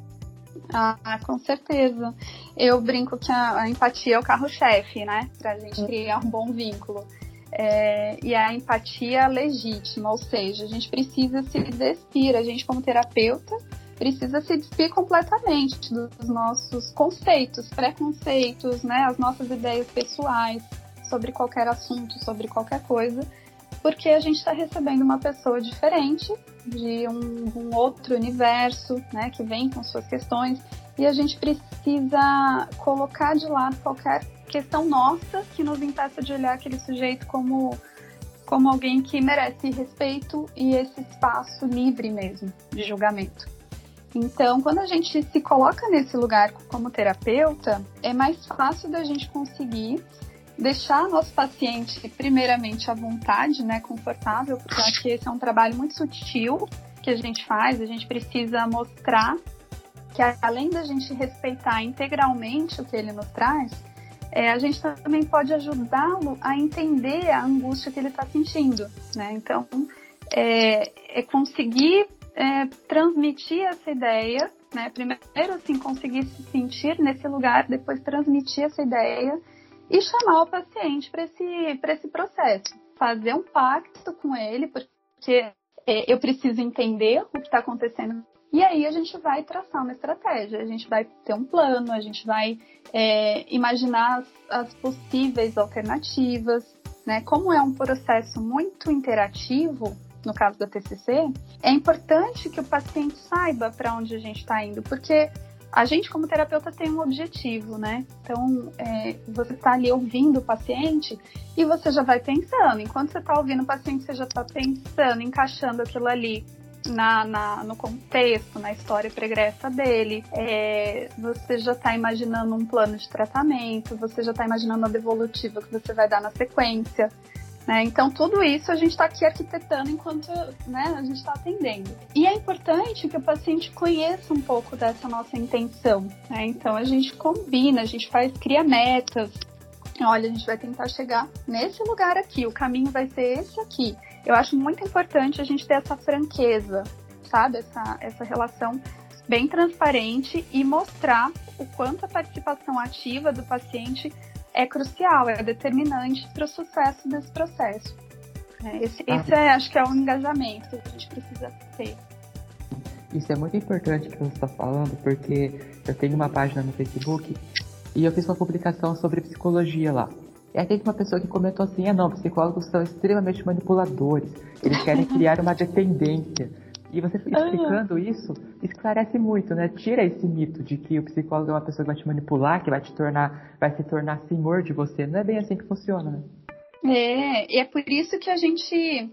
Ah, com certeza. Eu brinco que a, a empatia é o carro-chefe, né? Pra gente criar um bom vínculo. É, e a empatia legítima, ou seja, a gente precisa se despir, a gente como terapeuta precisa se despir completamente dos nossos conceitos, preconceitos, né, as nossas ideias pessoais sobre qualquer assunto, sobre qualquer coisa, porque a gente está recebendo uma pessoa diferente, de um, um, outro universo, né, que vem com suas questões, e a gente precisa colocar de lado qualquer questão nossa que nos impeça de olhar aquele sujeito como como alguém que merece respeito e esse espaço livre mesmo de julgamento. Então, quando a gente se coloca nesse lugar como terapeuta, é mais fácil da gente conseguir deixar nosso paciente primeiramente à vontade, né, confortável, porque acho que esse é um trabalho muito sutil que a gente faz, a gente precisa mostrar que além da gente respeitar integralmente o que ele nos traz, é, a gente também pode ajudá-lo a entender a angústia que ele está sentindo, né? Então, é, é conseguir é, transmitir essa ideia, né? Primeiro, assim, conseguir se sentir nesse lugar, depois transmitir essa ideia e chamar o paciente para esse, esse processo. Fazer um pacto com ele, porque é, eu preciso entender o que está acontecendo e aí a gente vai traçar uma estratégia, a gente vai ter um plano, a gente vai é, imaginar as, as, possíveis alternativas, né? Como é um processo muito interativo, no caso da TCC, é importante que o paciente saiba para onde a gente está indo, porque a gente como terapeuta tem um objetivo, né? Então, é, você está ali ouvindo o paciente e você já vai pensando. Enquanto você está ouvindo o paciente, você já está pensando, encaixando aquilo ali na, na, no contexto, na história pregressa dele. É, você já está imaginando um plano de tratamento, você já está imaginando a devolutiva que você vai dar na sequência. Né? Então, tudo isso a gente está aqui arquitetando enquanto né, a gente está atendendo. E é importante que o paciente conheça um pouco dessa nossa intenção. Né? Então, a gente combina, a gente faz, cria metas. Olha, a gente vai tentar chegar nesse lugar aqui, o caminho vai ser esse aqui. Eu acho muito importante a gente ter essa franqueza, sabe? Essa, essa relação bem transparente e mostrar o quanto a participação ativa do paciente é crucial, é determinante para o sucesso desse processo. É, esse, ah. esse é, acho que é o engajamento que a gente precisa ter. Isso é muito importante que você está falando, porque eu tenho uma página no Facebook e eu fiz uma publicação sobre psicologia lá. E aí teve uma pessoa que comentou assim, ah não, psicólogos são extremamente manipuladores, eles querem criar uma dependência. E você explicando isso, esclarece muito, né? Tira esse mito de que o psicólogo é uma pessoa que vai te manipular, que vai te tornar, vai se tornar senhor de você. Não é bem assim que funciona, né? É, e é por isso que a gente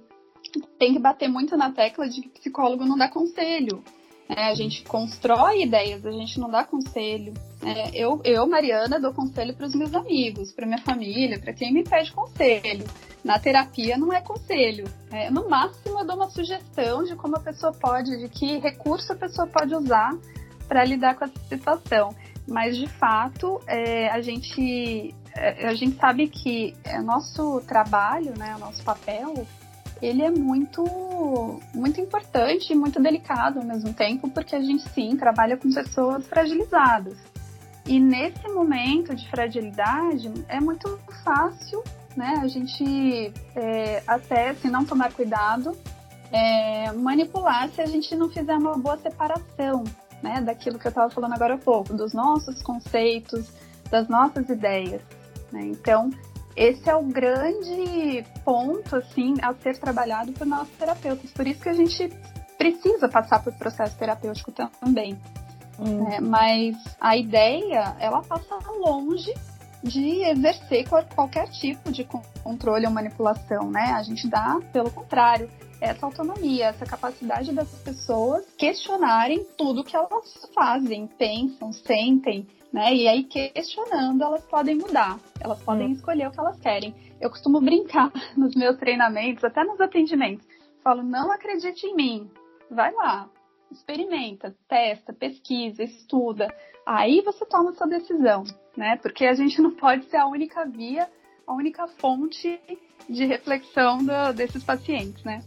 tem que bater muito na tecla de que psicólogo não dá conselho. É, a gente constrói ideias, a gente não dá conselho. É, eu, eu, Mariana, dou conselho para os meus amigos, para minha família, para quem me pede conselho. Na terapia não é conselho. É, no máximo eu dou uma sugestão de como a pessoa pode, de que recurso a pessoa pode usar para lidar com essa situação. Mas de fato, é, a gente é, a gente sabe que o nosso trabalho, né, o nosso papel ele é muito, muito importante e muito delicado ao mesmo tempo, porque a gente sim trabalha com pessoas fragilizadas. E nesse momento de fragilidade é muito fácil, né? A gente é, até se não tomar cuidado, é, manipular se a gente não fizer uma boa separação, né? Daquilo que eu estava falando agora há pouco, dos nossos conceitos, das nossas ideias. Né? Então esse é o grande ponto, assim, a ser trabalhado por nossos terapeutas. Por isso que a gente precisa passar por processo terapêutico também. Hum. É, mas a ideia, ela passa longe de exercer qualquer tipo de controle ou manipulação, né? A gente dá, pelo contrário, essa autonomia, essa capacidade das pessoas questionarem tudo que elas fazem, pensam, sentem, né? E aí, questionando, elas podem mudar, elas podem hum. escolher o que elas querem. Eu costumo brincar nos meus treinamentos, até nos atendimentos. Falo, não acredite em mim, vai lá, experimenta, testa, pesquisa, estuda. Aí você toma sua decisão, né? Porque a gente não pode ser a única via a única fonte de reflexão do, desses pacientes, né?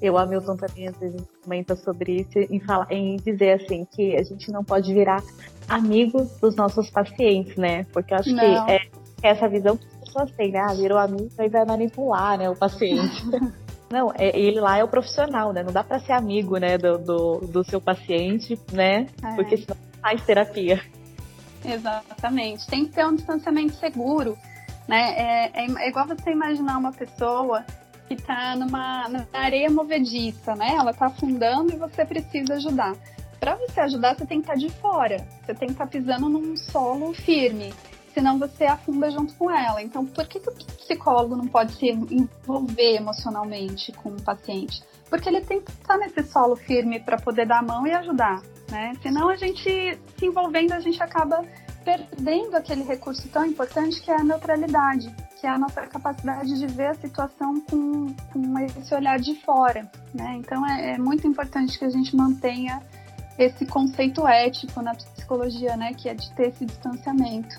Eu, Hamilton, também às vezes comenta sobre isso em, falar, em dizer assim que a gente não pode virar amigo dos nossos pacientes, né? Porque eu acho não. que é, é essa visão que as pessoas têm, né? Ah, virou amigo e vai manipular, né, o paciente. Não, é, ele lá é o profissional, né? Não dá para ser amigo, né, do, do, do, seu paciente, né? É. Porque senão faz terapia. Exatamente. Tem que ter um distanciamento seguro, né? É, é, é igual você imaginar uma pessoa que está numa areia movediça, né? Ela está afundando e você precisa ajudar. Para você ajudar, você tem que estar tá de fora. Você tem que estar tá pisando num solo firme senão você afunda junto com ela. Então, por que, que o psicólogo não pode se envolver emocionalmente com o paciente? Porque ele tem que estar nesse solo firme para poder dar a mão e ajudar, né? Senão a gente se envolvendo, a gente acaba perdendo aquele recurso tão importante que é a neutralidade, que é a nossa capacidade de ver a situação com, com esse olhar de fora, né? Então é, é muito importante que a gente mantenha esse conceito ético na psicologia, né? Que é de ter esse distanciamento.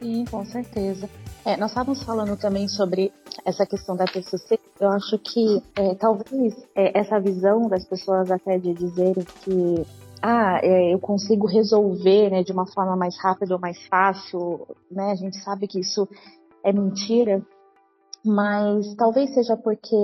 Sim, com certeza. É, nós estávamos falando também sobre essa questão da TCC. Eu acho que é, talvez é, essa visão das pessoas até de dizerem que ah, é, eu consigo resolver né, de uma forma mais rápida ou mais fácil, né? A gente sabe que isso é mentira, mas talvez seja porque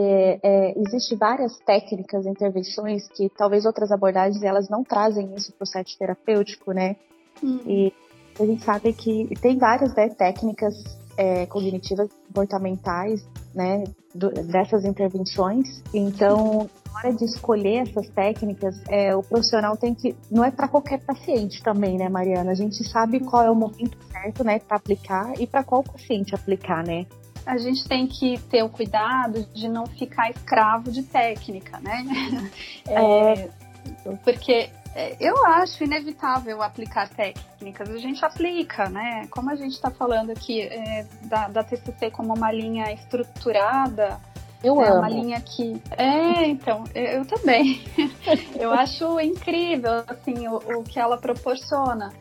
é, existe várias técnicas, intervenções que talvez outras abordagens elas não trazem isso para o set terapêutico, né? Hum. E a gente sabe que tem várias né, técnicas é, cognitivas comportamentais, né, do, dessas intervenções. Então, hora de escolher essas técnicas, é, o profissional tem que, não é para qualquer paciente também, né, Mariana? A gente sabe qual é o momento certo, né, para aplicar e para qual paciente aplicar, né? A gente tem que ter o cuidado de não ficar escravo de técnica, né? É, porque é, eu acho inevitável aplicar técnicas. A gente aplica, né? Como a gente está falando aqui é, da, da TCC como uma linha estruturada, eu é amo. uma linha que. É, então, eu também. eu acho incrível, assim, o, o que ela proporciona.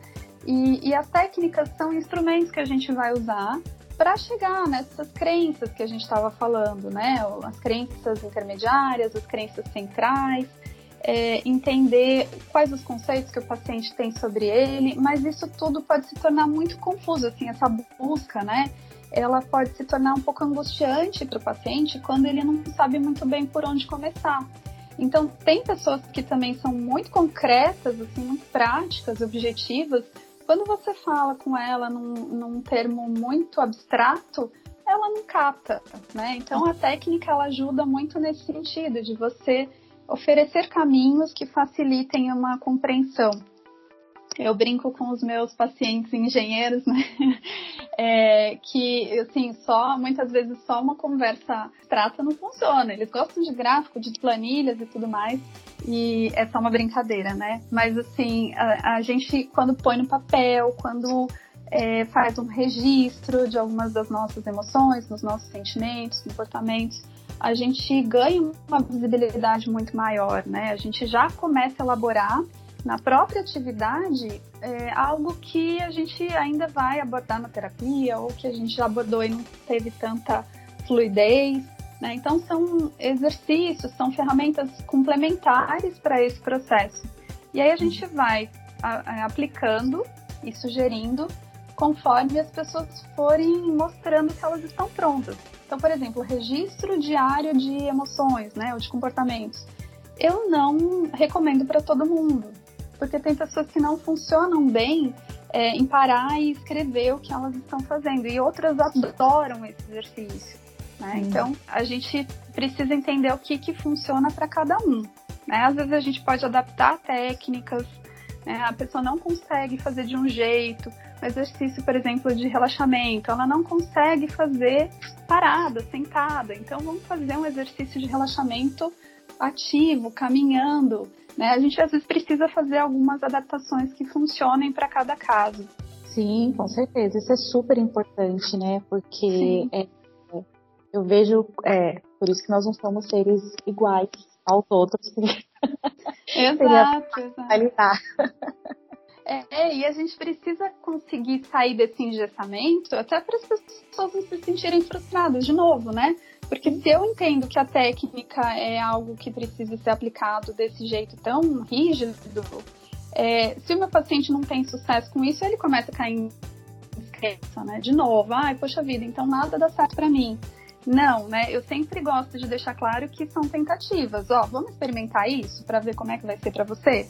E, e, as técnicas são instrumentos que a gente vai usar para chegar nessas crenças que a gente estava falando, né? As crenças intermediárias, as crenças centrais é, entender quais os conceitos que o paciente tem sobre ele, mas isso tudo pode se tornar muito confuso, assim, essa busca, né? Ela pode se tornar um pouco angustiante para o paciente quando ele não sabe muito bem por onde começar. Então, tem pessoas que também são muito concretas, assim, muito práticas, objetivas. Quando você fala com ela num, num termo muito abstrato, ela não capta, né? Então, a técnica ela ajuda muito nesse sentido de você oferecer caminhos que facilitem uma compreensão. Eu brinco com os meus pacientes engenheiros, né? É, que, assim, só, muitas vezes só uma conversa trata não funciona. Eles gostam de gráfico, de planilhas e tudo mais, e é só uma brincadeira, né? Mas, assim, a, a gente, quando põe no papel, quando é, faz um registro de algumas das nossas emoções, dos nossos sentimentos, comportamentos, a gente ganha uma visibilidade muito maior, né? A gente já começa a elaborar na própria atividade é, algo que a gente ainda vai abordar na terapia ou que a gente já abordou e não teve tanta fluidez. Né? Então, são exercícios, são ferramentas complementares para esse processo. E aí a gente vai a, aplicando e sugerindo conforme as pessoas forem mostrando que elas estão prontas. Então, por exemplo, registro diário de emoções, né, ou de comportamentos. Eu não recomendo para todo mundo, porque tem pessoas que não funcionam bem é, em parar e escrever o que elas estão fazendo, e outras adoram esse exercício. Né? Hum. Então, a gente precisa entender o que, que funciona para cada um. Né? Às vezes a gente pode adaptar técnicas, né? a pessoa não consegue fazer de um jeito, exercício, por exemplo, de relaxamento, ela não consegue fazer parada, sentada. Então, vamos fazer um exercício de relaxamento ativo, caminhando. Né? A gente às vezes precisa fazer algumas adaptações que funcionem para cada caso. Sim, com certeza. Isso é super importante, né? Porque é, eu vejo, é, por isso que nós não somos seres iguais aos outros. Exato, exato. É, e a gente precisa conseguir sair desse engessamento até para as pessoas não se sentirem frustradas de novo, né? Porque se eu entendo que a técnica é algo que precisa ser aplicado desse jeito tão rígido, é, se o meu paciente não tem sucesso com isso, ele começa a cair em descrença, né? De novo, ai, poxa vida, então nada dá certo para mim. Não, né? Eu sempre gosto de deixar claro que são tentativas. Ó, vamos experimentar isso para ver como é que vai ser para você.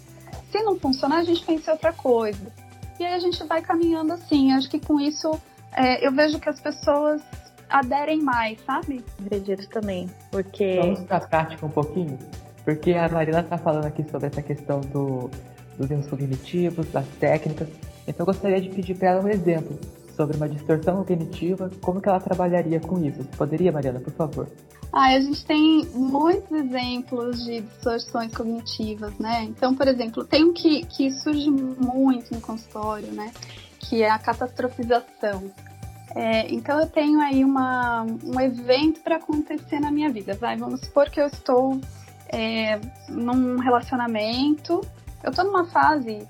Se não funcionar, a gente pensa em outra coisa. E aí a gente vai caminhando assim. Acho que com isso é, eu vejo que as pessoas aderem mais, sabe? Acredito também, porque. Vamos para a prática um pouquinho? Porque a Marina está falando aqui sobre essa questão do, dos erros cognitivos, das técnicas. Então eu gostaria de pedir para ela um exemplo sobre uma distorção cognitiva, como que ela trabalharia com isso? Você poderia, Mariana, por favor? Ah, a gente tem muitos exemplos de distorções cognitivas, né? Então, por exemplo, tem um que, que surge muito no consultório, né? Que é a catastrofização. É, então, eu tenho aí uma, um evento para acontecer na minha vida. Vai, vamos supor que eu estou é, num relacionamento, eu estou numa fase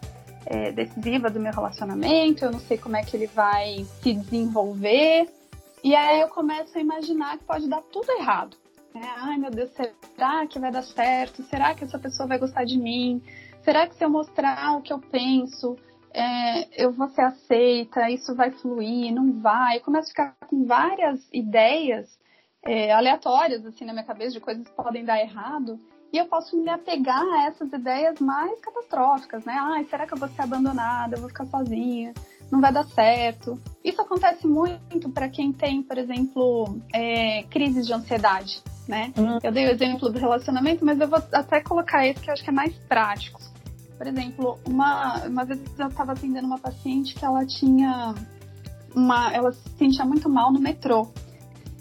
é, decisiva do meu relacionamento, eu não sei como é que ele vai se desenvolver. E aí eu começo a imaginar que pode dar tudo errado. É, Ai meu Deus, será que vai dar certo? Será que essa pessoa vai gostar de mim? Será que se eu mostrar o que eu penso, é, eu vou ser aceita? Isso vai fluir? Não vai? Eu começo a ficar com várias ideias é, aleatórias assim na minha cabeça de coisas que podem dar errado. E eu posso me apegar a essas ideias mais catastróficas, né? Ai, será que eu vou ser abandonada? Eu vou ficar sozinha? Não vai dar certo? Isso acontece muito para quem tem, por exemplo, é, crises de ansiedade, né? Uhum. Eu dei o exemplo do relacionamento, mas eu vou até colocar esse que eu acho que é mais prático. Por exemplo, uma, uma vez eu estava atendendo uma paciente que ela tinha uma, ela se sentia muito mal no metrô.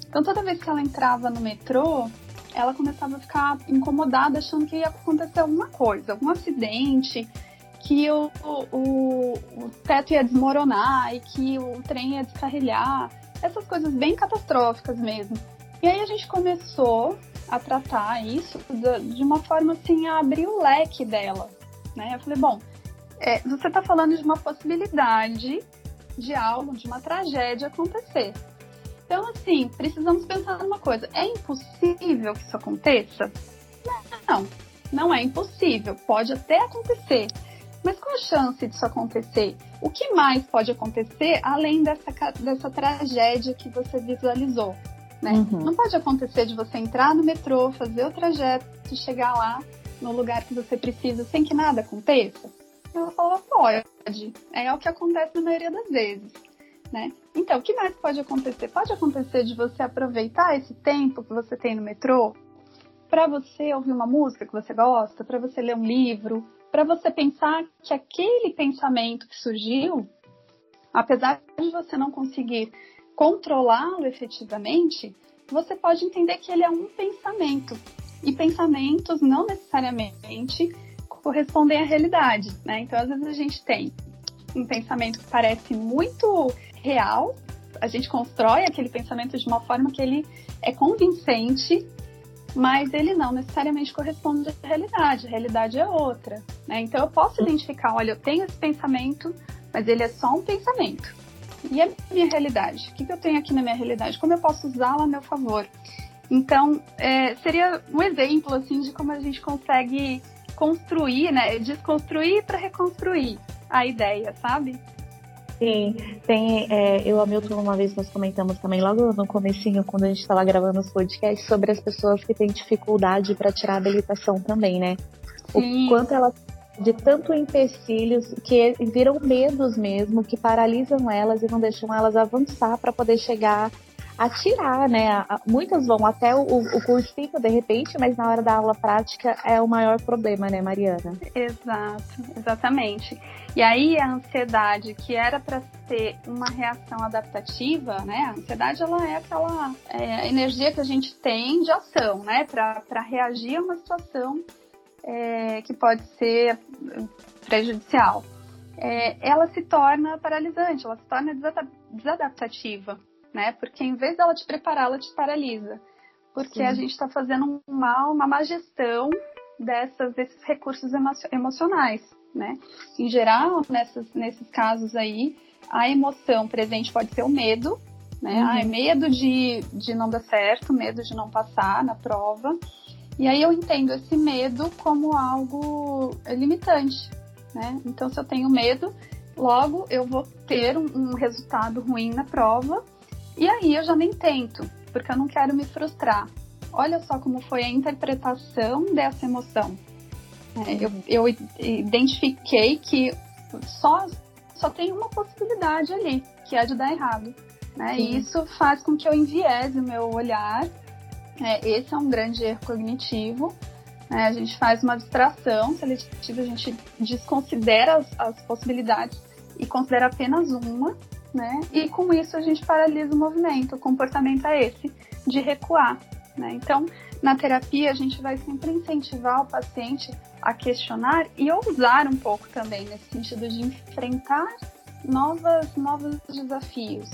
Então toda vez que ela entrava no metrô, ela começava a ficar incomodada, achando que ia acontecer alguma coisa, algum acidente, que o, o, o teto ia desmoronar e que o trem ia descarrilhar, essas coisas bem catastróficas mesmo. E aí a gente começou a tratar isso de uma forma assim, a abrir o leque dela. Né? Eu falei, bom, é, você está falando de uma possibilidade de algo, de uma tragédia acontecer. Então, assim, precisamos pensar numa coisa: é impossível que isso aconteça? Não, não é impossível. Pode até acontecer. Mas qual a chance disso acontecer? O que mais pode acontecer além dessa, dessa tragédia que você visualizou? Né? Uhum. Não pode acontecer de você entrar no metrô, fazer o trajeto chegar lá no lugar que você precisa sem que nada aconteça? Ela fala, pode. É o que acontece na maioria das vezes né? Então, o que mais pode acontecer? Pode acontecer de você aproveitar esse tempo que você tem no metrô para você ouvir uma música que você gosta, para você ler um livro, para você pensar que aquele pensamento que surgiu, apesar de você não conseguir controlá-lo efetivamente, você pode entender que ele é um pensamento. E pensamentos não necessariamente correspondem à realidade, né? Então, às vezes a gente tem um pensamento que parece muito real, a gente constrói aquele pensamento de uma forma que ele é convincente, mas ele não necessariamente corresponde à realidade. A realidade é outra. Né? Então eu posso identificar, olha, eu tenho esse pensamento, mas ele é só um pensamento. E a minha realidade? O que, eu tenho aqui na minha realidade? Como eu posso usá-la a meu favor? Então, é, seria um exemplo assim de como a gente consegue construir, né? Desconstruir para reconstruir a ideia, sabe? Sim, tem. É, eu e a Milton, uma vez nós comentamos também, logo no comecinho, quando a gente estava gravando os podcasts, sobre as pessoas que têm dificuldade para tirar a habilitação também, né? Sim. O quanto elas de tanto empecilhos que viram medos mesmo, que paralisam elas e não deixam elas avançar para poder chegar a tirar, né? Muitas vão até o, o cursinho de repente, mas na hora da aula prática é o maior problema, né, Mariana? Exato, exatamente. E aí a ansiedade, que era para ser uma reação adaptativa, né? A ansiedade ela é aquela é, energia que a gente tem de ação, né? Para reagir a uma situação é, que pode ser prejudicial. É, ela se torna paralisante, ela se torna desadaptativa, né? Porque em vez dela te preparar, ela te paralisa. Porque Sim. a gente está fazendo uma, uma má gestão dessas, desses recursos emo emocionais né? Em geral, nessas, nesses casos aí, a emoção presente pode ser o medo, né? Uhum. Medo de, de não dar certo, medo de não passar na prova. E aí eu entendo esse medo como algo limitante, né? Então, se eu tenho medo, logo eu vou ter um, um resultado ruim na prova. E aí eu já nem tento, porque eu não quero me frustrar. Olha só como foi a interpretação dessa emoção. É, eu, eu identifiquei que só, só tem uma possibilidade ali, que é de dar errado. Né? E isso faz com que eu enviese o meu olhar. É, esse é um grande erro cognitivo. Né? A gente faz uma abstração seletiva, a gente desconsidera as, as possibilidades e considera apenas uma. Né? E com isso a gente paralisa o movimento. O comportamento é esse, de recuar. Né? Então, na terapia, a gente vai sempre incentivar o paciente a questionar e ousar um pouco também, nesse sentido de enfrentar novas, novos desafios.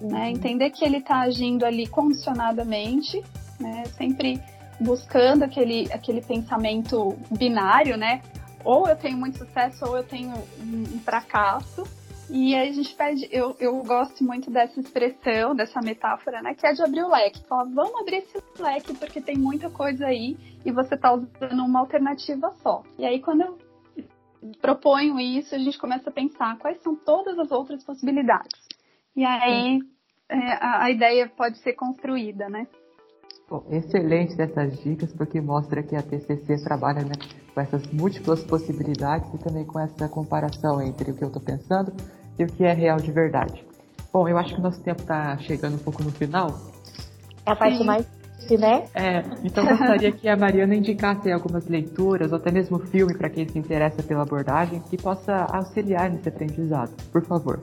Né? Uhum. Entender que ele está agindo ali condicionadamente, né? sempre buscando aquele, aquele pensamento binário, né? Ou eu tenho muito sucesso ou eu tenho um fracasso. E a gente pede, eu, eu gosto muito dessa expressão, dessa metáfora, né? Que é de abrir o leque. Fala, vamos abrir esse leque porque tem muita coisa aí e você está usando uma alternativa só. E aí quando eu proponho isso, a gente começa a pensar quais são todas as outras possibilidades. E aí é, a, a ideia pode ser construída, né? Bom, excelente essas dicas, porque mostra que a TCC trabalha né, com essas múltiplas possibilidades e também com essa comparação entre o que eu estou pensando e o que é real de verdade. Bom, eu acho que o nosso tempo está chegando um pouco no final. É a parte Sim. mais né? É, então gostaria que a Mariana indicasse algumas leituras ou até mesmo filme para quem se interessa pela abordagem que possa auxiliar nesse aprendizado. Por favor.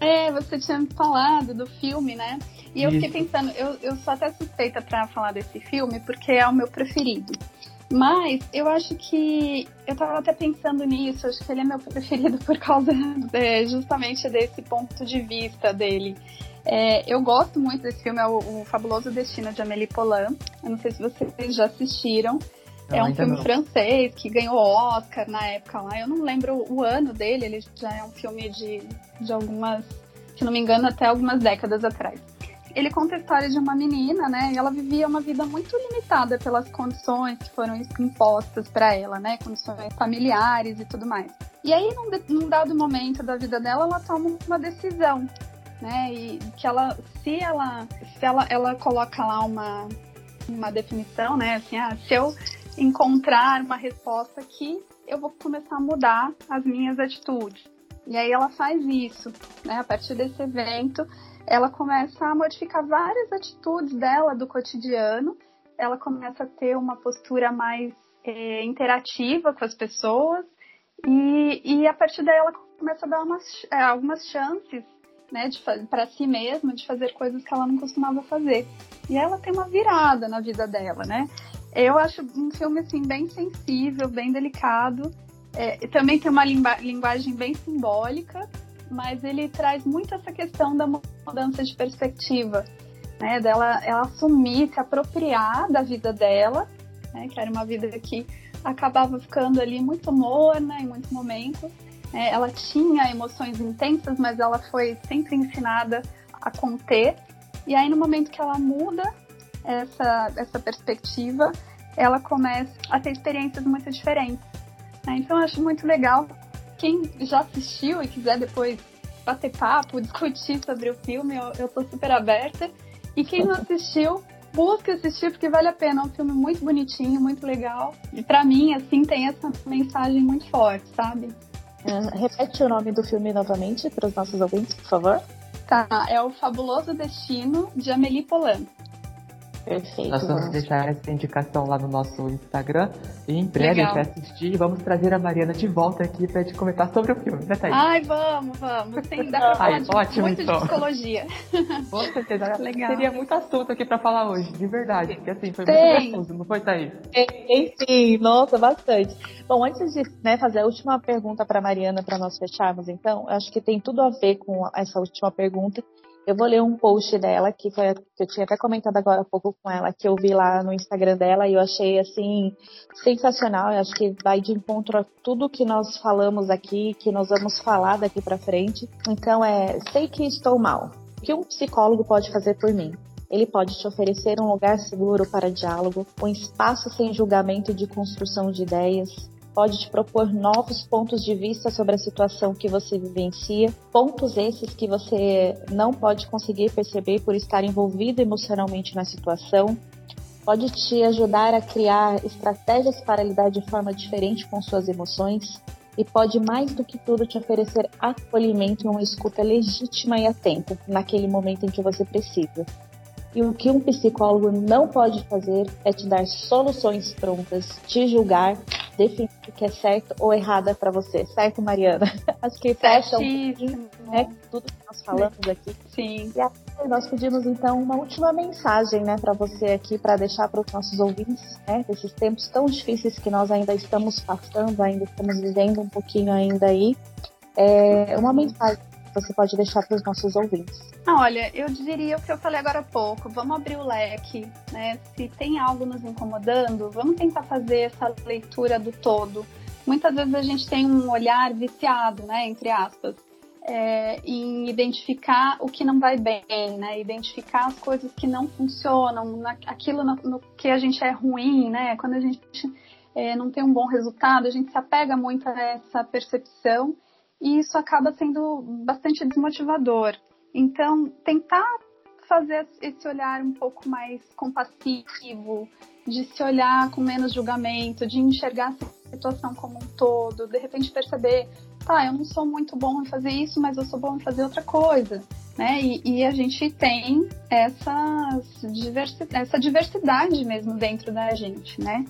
É, você tinha falado do filme, né? E eu Isso. fiquei pensando, eu, eu sou até suspeita para falar desse filme porque é o meu preferido. Mas eu acho que eu tava até pensando nisso, acho que ele é meu preferido por causa de, justamente desse ponto de vista dele. É, eu gosto muito desse filme, é o, o, Fabuloso Destino de Amélie Poulain. Eu não sei se vocês já assistiram. É um filme não. francês que ganhou Oscar na época lá. Eu não lembro o ano dele, ele já é um filme de, de algumas, se não me engano, até algumas décadas atrás ele conta a história de uma menina, né? E ela vivia uma vida muito limitada pelas condições que foram impostas para ela, né? Condições familiares e tudo mais. E aí, num, num, dado momento da vida dela, ela toma uma decisão, né? E que ela, se ela, se ela, ela coloca lá uma, uma definição, né? Assim, ah, se eu encontrar uma resposta aqui, eu vou começar a mudar as minhas atitudes. E aí ela faz isso, né? A partir desse evento, ela começa a modificar várias atitudes dela do cotidiano, ela começa a ter uma postura mais é, interativa com as pessoas e, e a partir daí ela começa a dar umas, é, algumas chances né, para si mesma de fazer coisas que ela não costumava fazer. E ela tem uma virada na vida dela, né? Eu acho um filme assim bem sensível, bem delicado. É, também tem uma linguagem bem simbólica mas ele traz muito essa questão da mudança de perspectiva, né? Dela ela assumir, se apropriar da vida dela, né? Que era uma vida que acabava ficando ali muito morna em muitos momentos. É, ela tinha emoções intensas, mas ela foi sempre ensinada a conter. E aí, no momento que ela muda essa, essa perspectiva, ela começa a ter experiências muito diferentes. Né? Então, eu acho muito legal quem já assistiu e quiser depois bater papo, discutir sobre o filme, eu, eu tô super aberta. E quem não assistiu, busque assistir porque vale a pena. É um filme muito bonitinho, muito legal. E para mim, assim, tem essa mensagem muito forte, sabe? Uh, repete o nome do filme novamente para os nossos ouvintes, por favor. Tá, é o Fabuloso Destino de Amélie Poulain. Perfeito. Nós vamos deixar essa indicação lá no nosso Instagram. E em breve Legal. assistir e vamos trazer a Mariana de volta aqui pra gente comentar sobre o filme, né, Thaís? Ai, vamos, vamos. Sim, dá pra falar Ai, de, ótimo, muito então. de psicologia. Com certeza. Legal. Teria muito assunto aqui pra falar hoje, de verdade. Porque assim, foi Tem. muito gostoso, não foi, Thaís? Tem sim, nossa, bastante. Bom, antes de né, fazer a última pergunta pra Mariana, pra nós fecharmos, então, acho que tem tudo a ver com essa última pergunta Eu vou ler um post dela, que, foi, que eu tinha até comentado agora há pouco com ela, que eu vi lá no Instagram dela e eu achei, assim, sensacional. Eu acho que vai de encontro a tudo que nós falamos aqui, que nós vamos falar daqui para frente. Então, é, sei que estou mal. O que um psicólogo pode fazer por mim? Ele pode te oferecer um lugar seguro para diálogo, um espaço sem julgamento de construção de ideias, pode te propor novos pontos de vista sobre a situação que você vivencia, pontos esses que você não pode conseguir perceber por estar envolvido emocionalmente na situação. Pode te ajudar a criar estratégias para lidar de forma diferente com suas emoções e pode mais do que tudo te oferecer acolhimento e uma escuta legítima e atenta naquele momento em que você precisa. E o que um psicólogo não pode fazer é te dar soluções prontas, te julgar, definir o que é certo ou errado é para você, certo, Mariana? Acho que fecha né, tudo que nós falamos aqui. Sim. E aqui nós pedimos então uma última mensagem, né, para você aqui, para deixar para os nossos ouvintes, né, desses tempos tão difíceis que nós ainda estamos passando, ainda estamos vivendo um pouquinho ainda aí. É uma mensagem você pode deixar para os nossos ouvintes? Ah, olha, eu diria o que eu falei agora há pouco. Vamos abrir o leque, né? Se tem algo nos incomodando, vamos tentar fazer essa leitura do todo. Muitas vezes a gente tem um olhar viciado, né? Entre aspas. É, em identificar o que não vai bem, né? Identificar as coisas que não funcionam, na, aquilo no, no, que a gente é ruim, né? Quando a gente é, não tem um bom resultado, a gente se apega muito a essa percepção e isso acaba sendo bastante desmotivador. Então, tentar fazer esse olhar um pouco mais compassivo, de se olhar com menos julgamento, de enxergar a situação como um todo, de repente perceber, tá, eu não sou muito bom em fazer isso, mas eu sou bom em fazer outra coisa, né? E, e a gente tem diversi essa diversidade mesmo dentro da gente, né?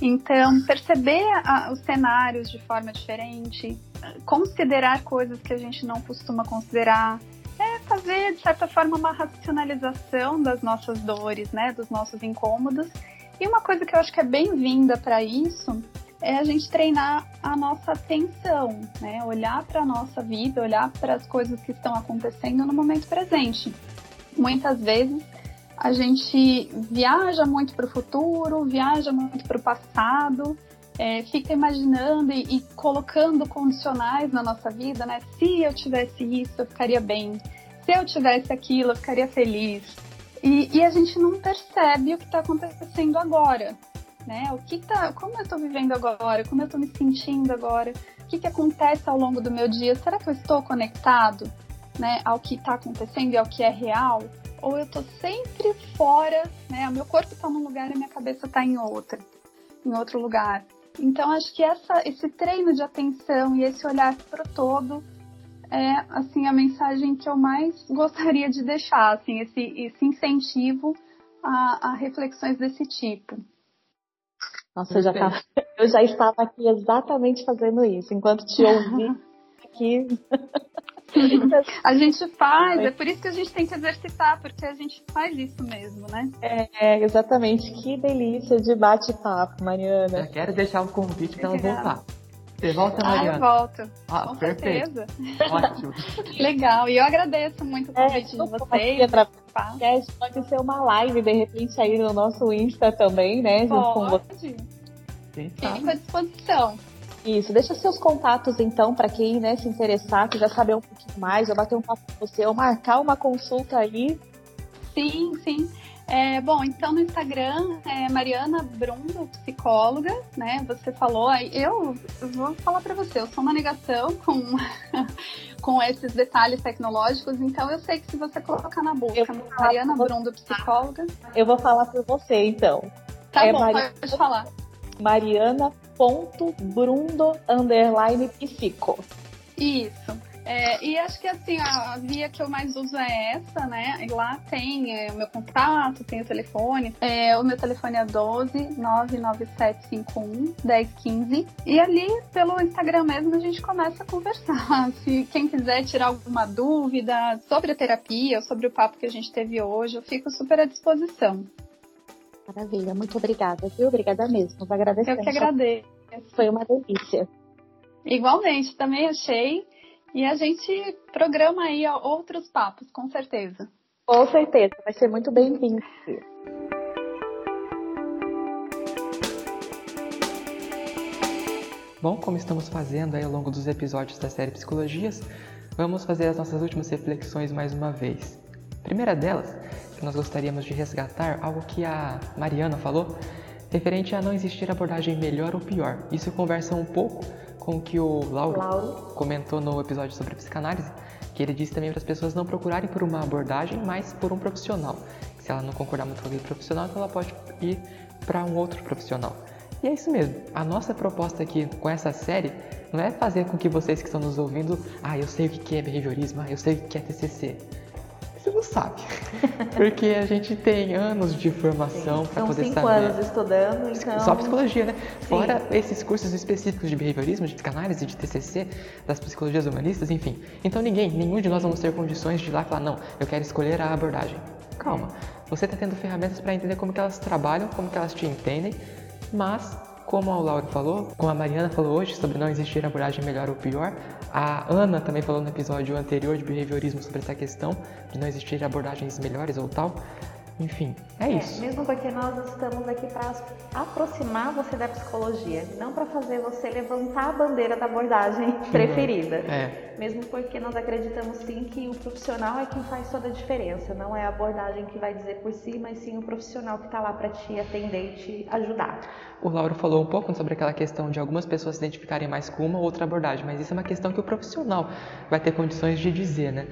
Então, perceber a, os cenários de forma diferente, considerar coisas que a gente não costuma considerar, é fazer, de certa forma, uma racionalização das nossas dores, né, dos nossos incômodos. E uma coisa que eu acho que é bem-vinda para isso é a gente treinar a nossa atenção, né, olhar para a nossa vida, olhar para as coisas que estão acontecendo no momento presente. Muitas vezes a gente viaja muito para o futuro, viaja muito para o passado é, fica imaginando e, e, colocando condicionais na nossa vida, né? Se eu tivesse isso, eu ficaria bem. Se eu tivesse aquilo, eu ficaria feliz. E, e a gente não percebe o que está acontecendo agora, né? O que tá, como eu estou vivendo agora, como eu estou me sentindo agora, o que, que acontece ao longo do meu dia? Será que eu estou conectado, né, ao que está acontecendo e ao que é real? Ou eu estou sempre fora, né? O meu corpo está num lugar e a minha cabeça está em outra, em outro lugar. Então acho que essa, esse treino de atenção e esse olhar para o todo é assim a mensagem que eu mais gostaria de deixar, assim esse, esse incentivo a, a reflexões desse tipo. Nossa, eu já, tava, eu já estava aqui exatamente fazendo isso, enquanto te ouvi aqui. a gente faz, é por isso que a gente tem que exercitar, porque a gente faz isso mesmo, né? É, exatamente. Que delícia de bate-papo, Mariana. Eu quero deixar um convite para ela voltar. Você volta, Mariana? Ah, eu volto. Ah, Com perfeito. certeza. Ótimo. Legal. E eu agradeço muito o É, convite de desculpa, vocês. Pra... Tá? Pode ser uma live, de repente, aí no nosso Insta também, né? Junto com você. Pode. Fico à disposição. Isso, deixa seus contatos então para quem né, se interessar, quiser saber um pouquinho mais, ou bater um papo com você, ou marcar uma consulta aí. Sim, sim. É, bom, então no Instagram é Mariana Brundo, psicóloga, né? Você falou, eu, vou falar para você, eu sou uma negação com, com esses detalhes tecnológicos, então eu sei que se você colocar na falar Mariana. Brundo, psicóloga, Eu vou falar por você então. tá É bom, pode falar. Mariana.brundo. Isso. É, e acho que assim, a, via que eu mais uso é essa, né? E lá tem é, o meu contato, tem o telefone. É, o meu telefone é 12 99751 1015. E ali, pelo Instagram mesmo, a gente começa a conversar. Se quem quiser tirar alguma dúvida sobre a terapia sobre o papo que a gente teve hoje, eu fico super à disposição. Maravilha, muito obrigada, viu? Obrigada mesmo. Nós agradecemos. Eu que agradeço. Foi uma delícia. Igualmente, também achei. E a gente programa aí outros papos, com certeza. Com certeza, vai ser muito bem-vindo. Bom, como estamos fazendo aí ao longo dos episódios da série Psicologias, vamos fazer as nossas últimas reflexões mais uma vez. A primeira delas, nós gostaríamos de resgatar algo que a Mariana falou, referente a não existir abordagem melhor ou pior. Isso conversa um pouco com o que o Lauro, Lauro. comentou no episódio sobre psicanálise, que ele disse também para as pessoas não procurarem por uma abordagem, mas por um profissional. Se ela não concordar muito com aquele profissional, então ela pode ir para um outro profissional. E é isso mesmo. A nossa proposta aqui com essa série não é fazer com que vocês que estão nos ouvindo, ah, eu sei o que é behaviorismo, ah, eu sei o que é TCC. Você não sabe. Porque a gente tem anos de formação para poder cinco saber. anos estudando, então... Só psicologia, né? Sim. Fora esses cursos específicos de behaviorismo, de psicanálise, de TCC, das psicologias humanistas, enfim. Então ninguém, nenhum de nós vamos ter condições de ir lá e falar, não, eu quero escolher a abordagem. Calma. Você está tendo ferramentas para entender como que elas trabalham, como que elas te entendem, mas, como o Lauro falou, como a Mariana falou hoje sobre não existir abordagem melhor ou pior, a Ana também falou no episódio anterior de behaviorismo sobre essa questão de não existir abordagens melhores ou tal. Enfim, é, é isso. Mesmo porque nós estamos aqui para aproximar você da psicologia, não para fazer você levantar a bandeira da abordagem preferida. É. Mesmo porque nós acreditamos sim que o profissional é quem faz toda a diferença, não é a abordagem que vai dizer por si, mas sim o profissional que está lá para te atender e te ajudar. O Lauro falou um pouco sobre aquela questão de algumas pessoas se identificarem mais com uma ou outra abordagem, mas isso é uma questão que o profissional vai ter condições de dizer, né?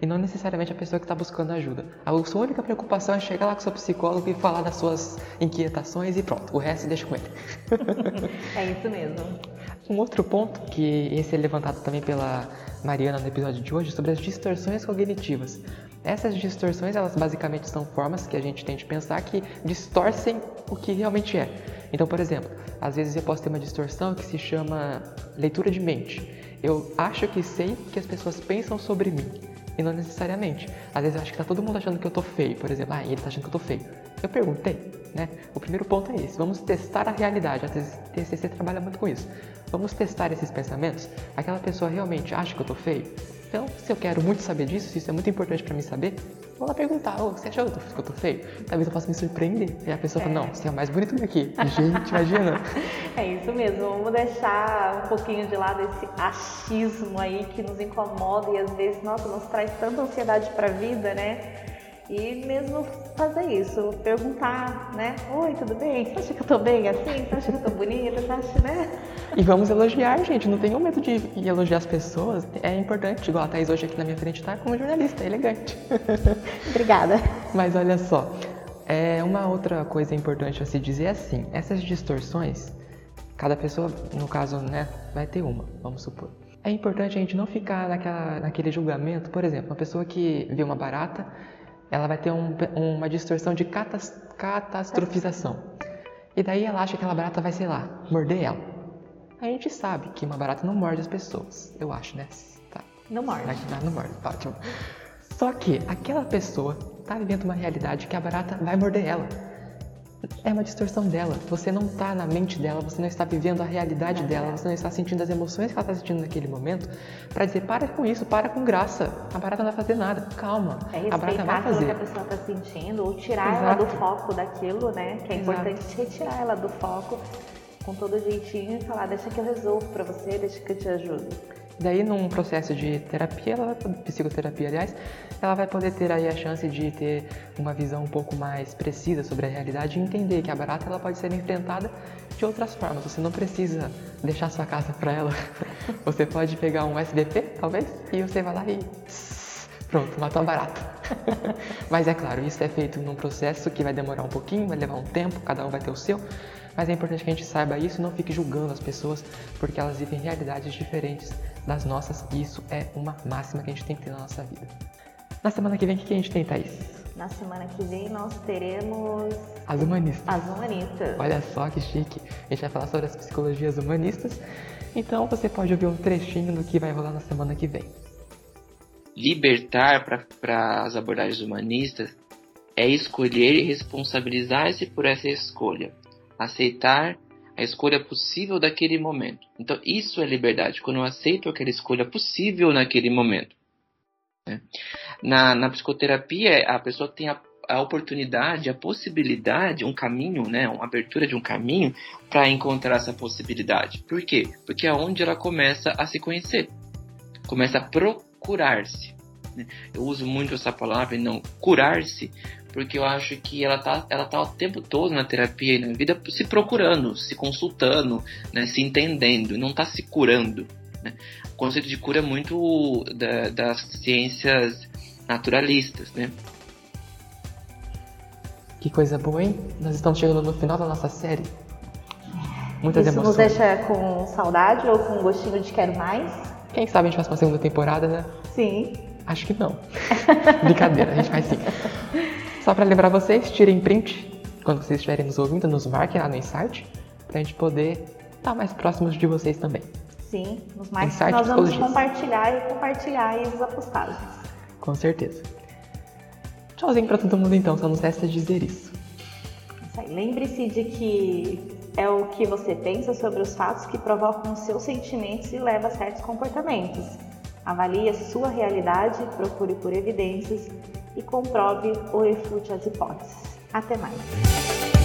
E não necessariamente a pessoa que está buscando ajuda. A sua única preocupação é chegar lá com o seu psicólogo e falar das suas inquietações e pronto, o resto deixa com ele. é isso mesmo. Um outro ponto, que esse é levantado também pela Mariana no episódio de hoje, sobre as distorções cognitivas. Essas distorções, elas basicamente são formas que a gente tem de pensar que distorcem o que realmente é. Então, por exemplo, às vezes eu posso ter uma distorção que se chama leitura de mente. Eu acho que sei o que as pessoas pensam sobre mim e não necessariamente. Às vezes eu acho que tá todo mundo achando que eu tô feio, por exemplo, ah, ele tá achando que eu tô feio. Eu perguntei, né? O primeiro ponto é esse, vamos testar a realidade. A TCC trabalha muito com isso. Vamos testar esses pensamentos. Aquela pessoa realmente acha que eu tô feio? Então, se eu quero muito saber disso, se isso é muito importante para mim saber, vou lá perguntar, oh, você achou que eu tô feio? Talvez eu possa me surpreender. E a pessoa é. fala, não, você é o mais bonito daqui. Gente, imagina. É isso mesmo, vamos deixar um pouquinho de lado esse achismo aí que nos incomoda e às vezes, nossa, nos traz tanta ansiedade para a vida, né? E mesmo fazer isso, perguntar, né? Oi, tudo bem? Você acha que eu tô bem assim? Você acha que eu tô bonita? Você acha, né? E vamos elogiar, gente. Não tenham medo de elogiar as pessoas. É importante, igual a Thaís hoje aqui na minha frente tá como jornalista, elegante. Obrigada. Mas olha só, é uma outra coisa importante a se dizer é assim, essas distorções, cada pessoa, no caso, né, vai ter uma, vamos supor. É importante a gente não ficar naquela, naquele julgamento, por exemplo, uma pessoa que vê uma barata ela vai ter um, uma distorção de catas, catastrofização. E daí ela acha que aquela barata vai, sei lá, morder ela. A gente sabe que uma barata não morde as pessoas, eu acho, né? Tá. Não morde. Não, não morde, tá ótimo. Só que aquela pessoa tá vivendo uma realidade que a barata vai morder ela. É uma distorção dela. Você não está na mente dela, você não está vivendo a realidade dela, você não está sentindo as emoções que ela está sentindo naquele momento para dizer para com isso, para com graça. A barata não vai fazer nada. Calma. É a barata vai fazer. que a pessoa está sentindo ou tirar Exato. ela do foco daquilo, né? Que é Exato. importante retirar ela do foco com todo jeitinho e falar, deixa que eu resolvo para você, deixa que eu te ajudo. Daí, num processo de terapia, ela, psicoterapia, aliás, ela vai poder ter aí a chance de ter uma visão um pouco mais precisa sobre a realidade e entender que a barata ela pode ser enfrentada de outras formas. Você não precisa deixar sua casa para ela. Você pode pegar um SBP, talvez, e você vai lá e pronto, matou a barata. Mas é claro, isso é feito num processo que vai demorar um pouquinho, vai levar um tempo, cada um vai ter o seu. Mas é importante que a gente saiba isso e não fique julgando as pessoas porque elas vivem realidades diferentes das nossas e isso é uma máxima que a gente tem que ter na nossa vida. Na semana que vem, o que a gente tem, Thaís? Na semana que vem nós teremos. As humanistas. As humanistas. Olha só que chique. A gente vai falar sobre as psicologias humanistas. Então você pode ouvir um trechinho do que vai rolar na semana que vem. Libertar para as abordagens humanistas é escolher e responsabilizar-se por essa escolha. Aceitar a escolha possível daquele momento. Então, isso é liberdade, quando eu aceito aquela escolha possível naquele momento. Né? Na, na psicoterapia, a pessoa tem a, a oportunidade, a possibilidade, um caminho, né, uma abertura de um caminho para encontrar essa possibilidade. Por quê? Porque é onde ela começa a se conhecer, começa a procurar-se. Né? Eu uso muito essa palavra, não curar-se, porque eu acho que ela tá, ela tá o tempo todo na terapia e na vida se procurando, se consultando, né, se entendendo, não está se curando. Né? O conceito de cura é muito da, das ciências naturalistas, né? Que coisa boa, hein? Nós estamos chegando no final da nossa série. Muitas Isso emoções. nos deixa com saudade ou com gostinho de quero mais? Quem sabe a gente faz uma segunda temporada, né? Sim. Acho que não. Brincadeira, a gente faz sim. Só para lembrar vocês, tirem print quando vocês estiverem nos ouvindo, nos marquem lá no Insight, pra gente poder estar mais próximos de vocês também. Sim, nos mais Insight nós vamos compartilhar e compartilhar aí as postagens. Com certeza. Tchauzinho pra todo mundo então, só nos resta dizer isso. Lembre-se de que é o que você pensa sobre os fatos que provocam os seus sentimentos e leva a certos comportamentos. Avalie a sua realidade, procure por evidências e comprove ou refute as hipóteses. Até mais!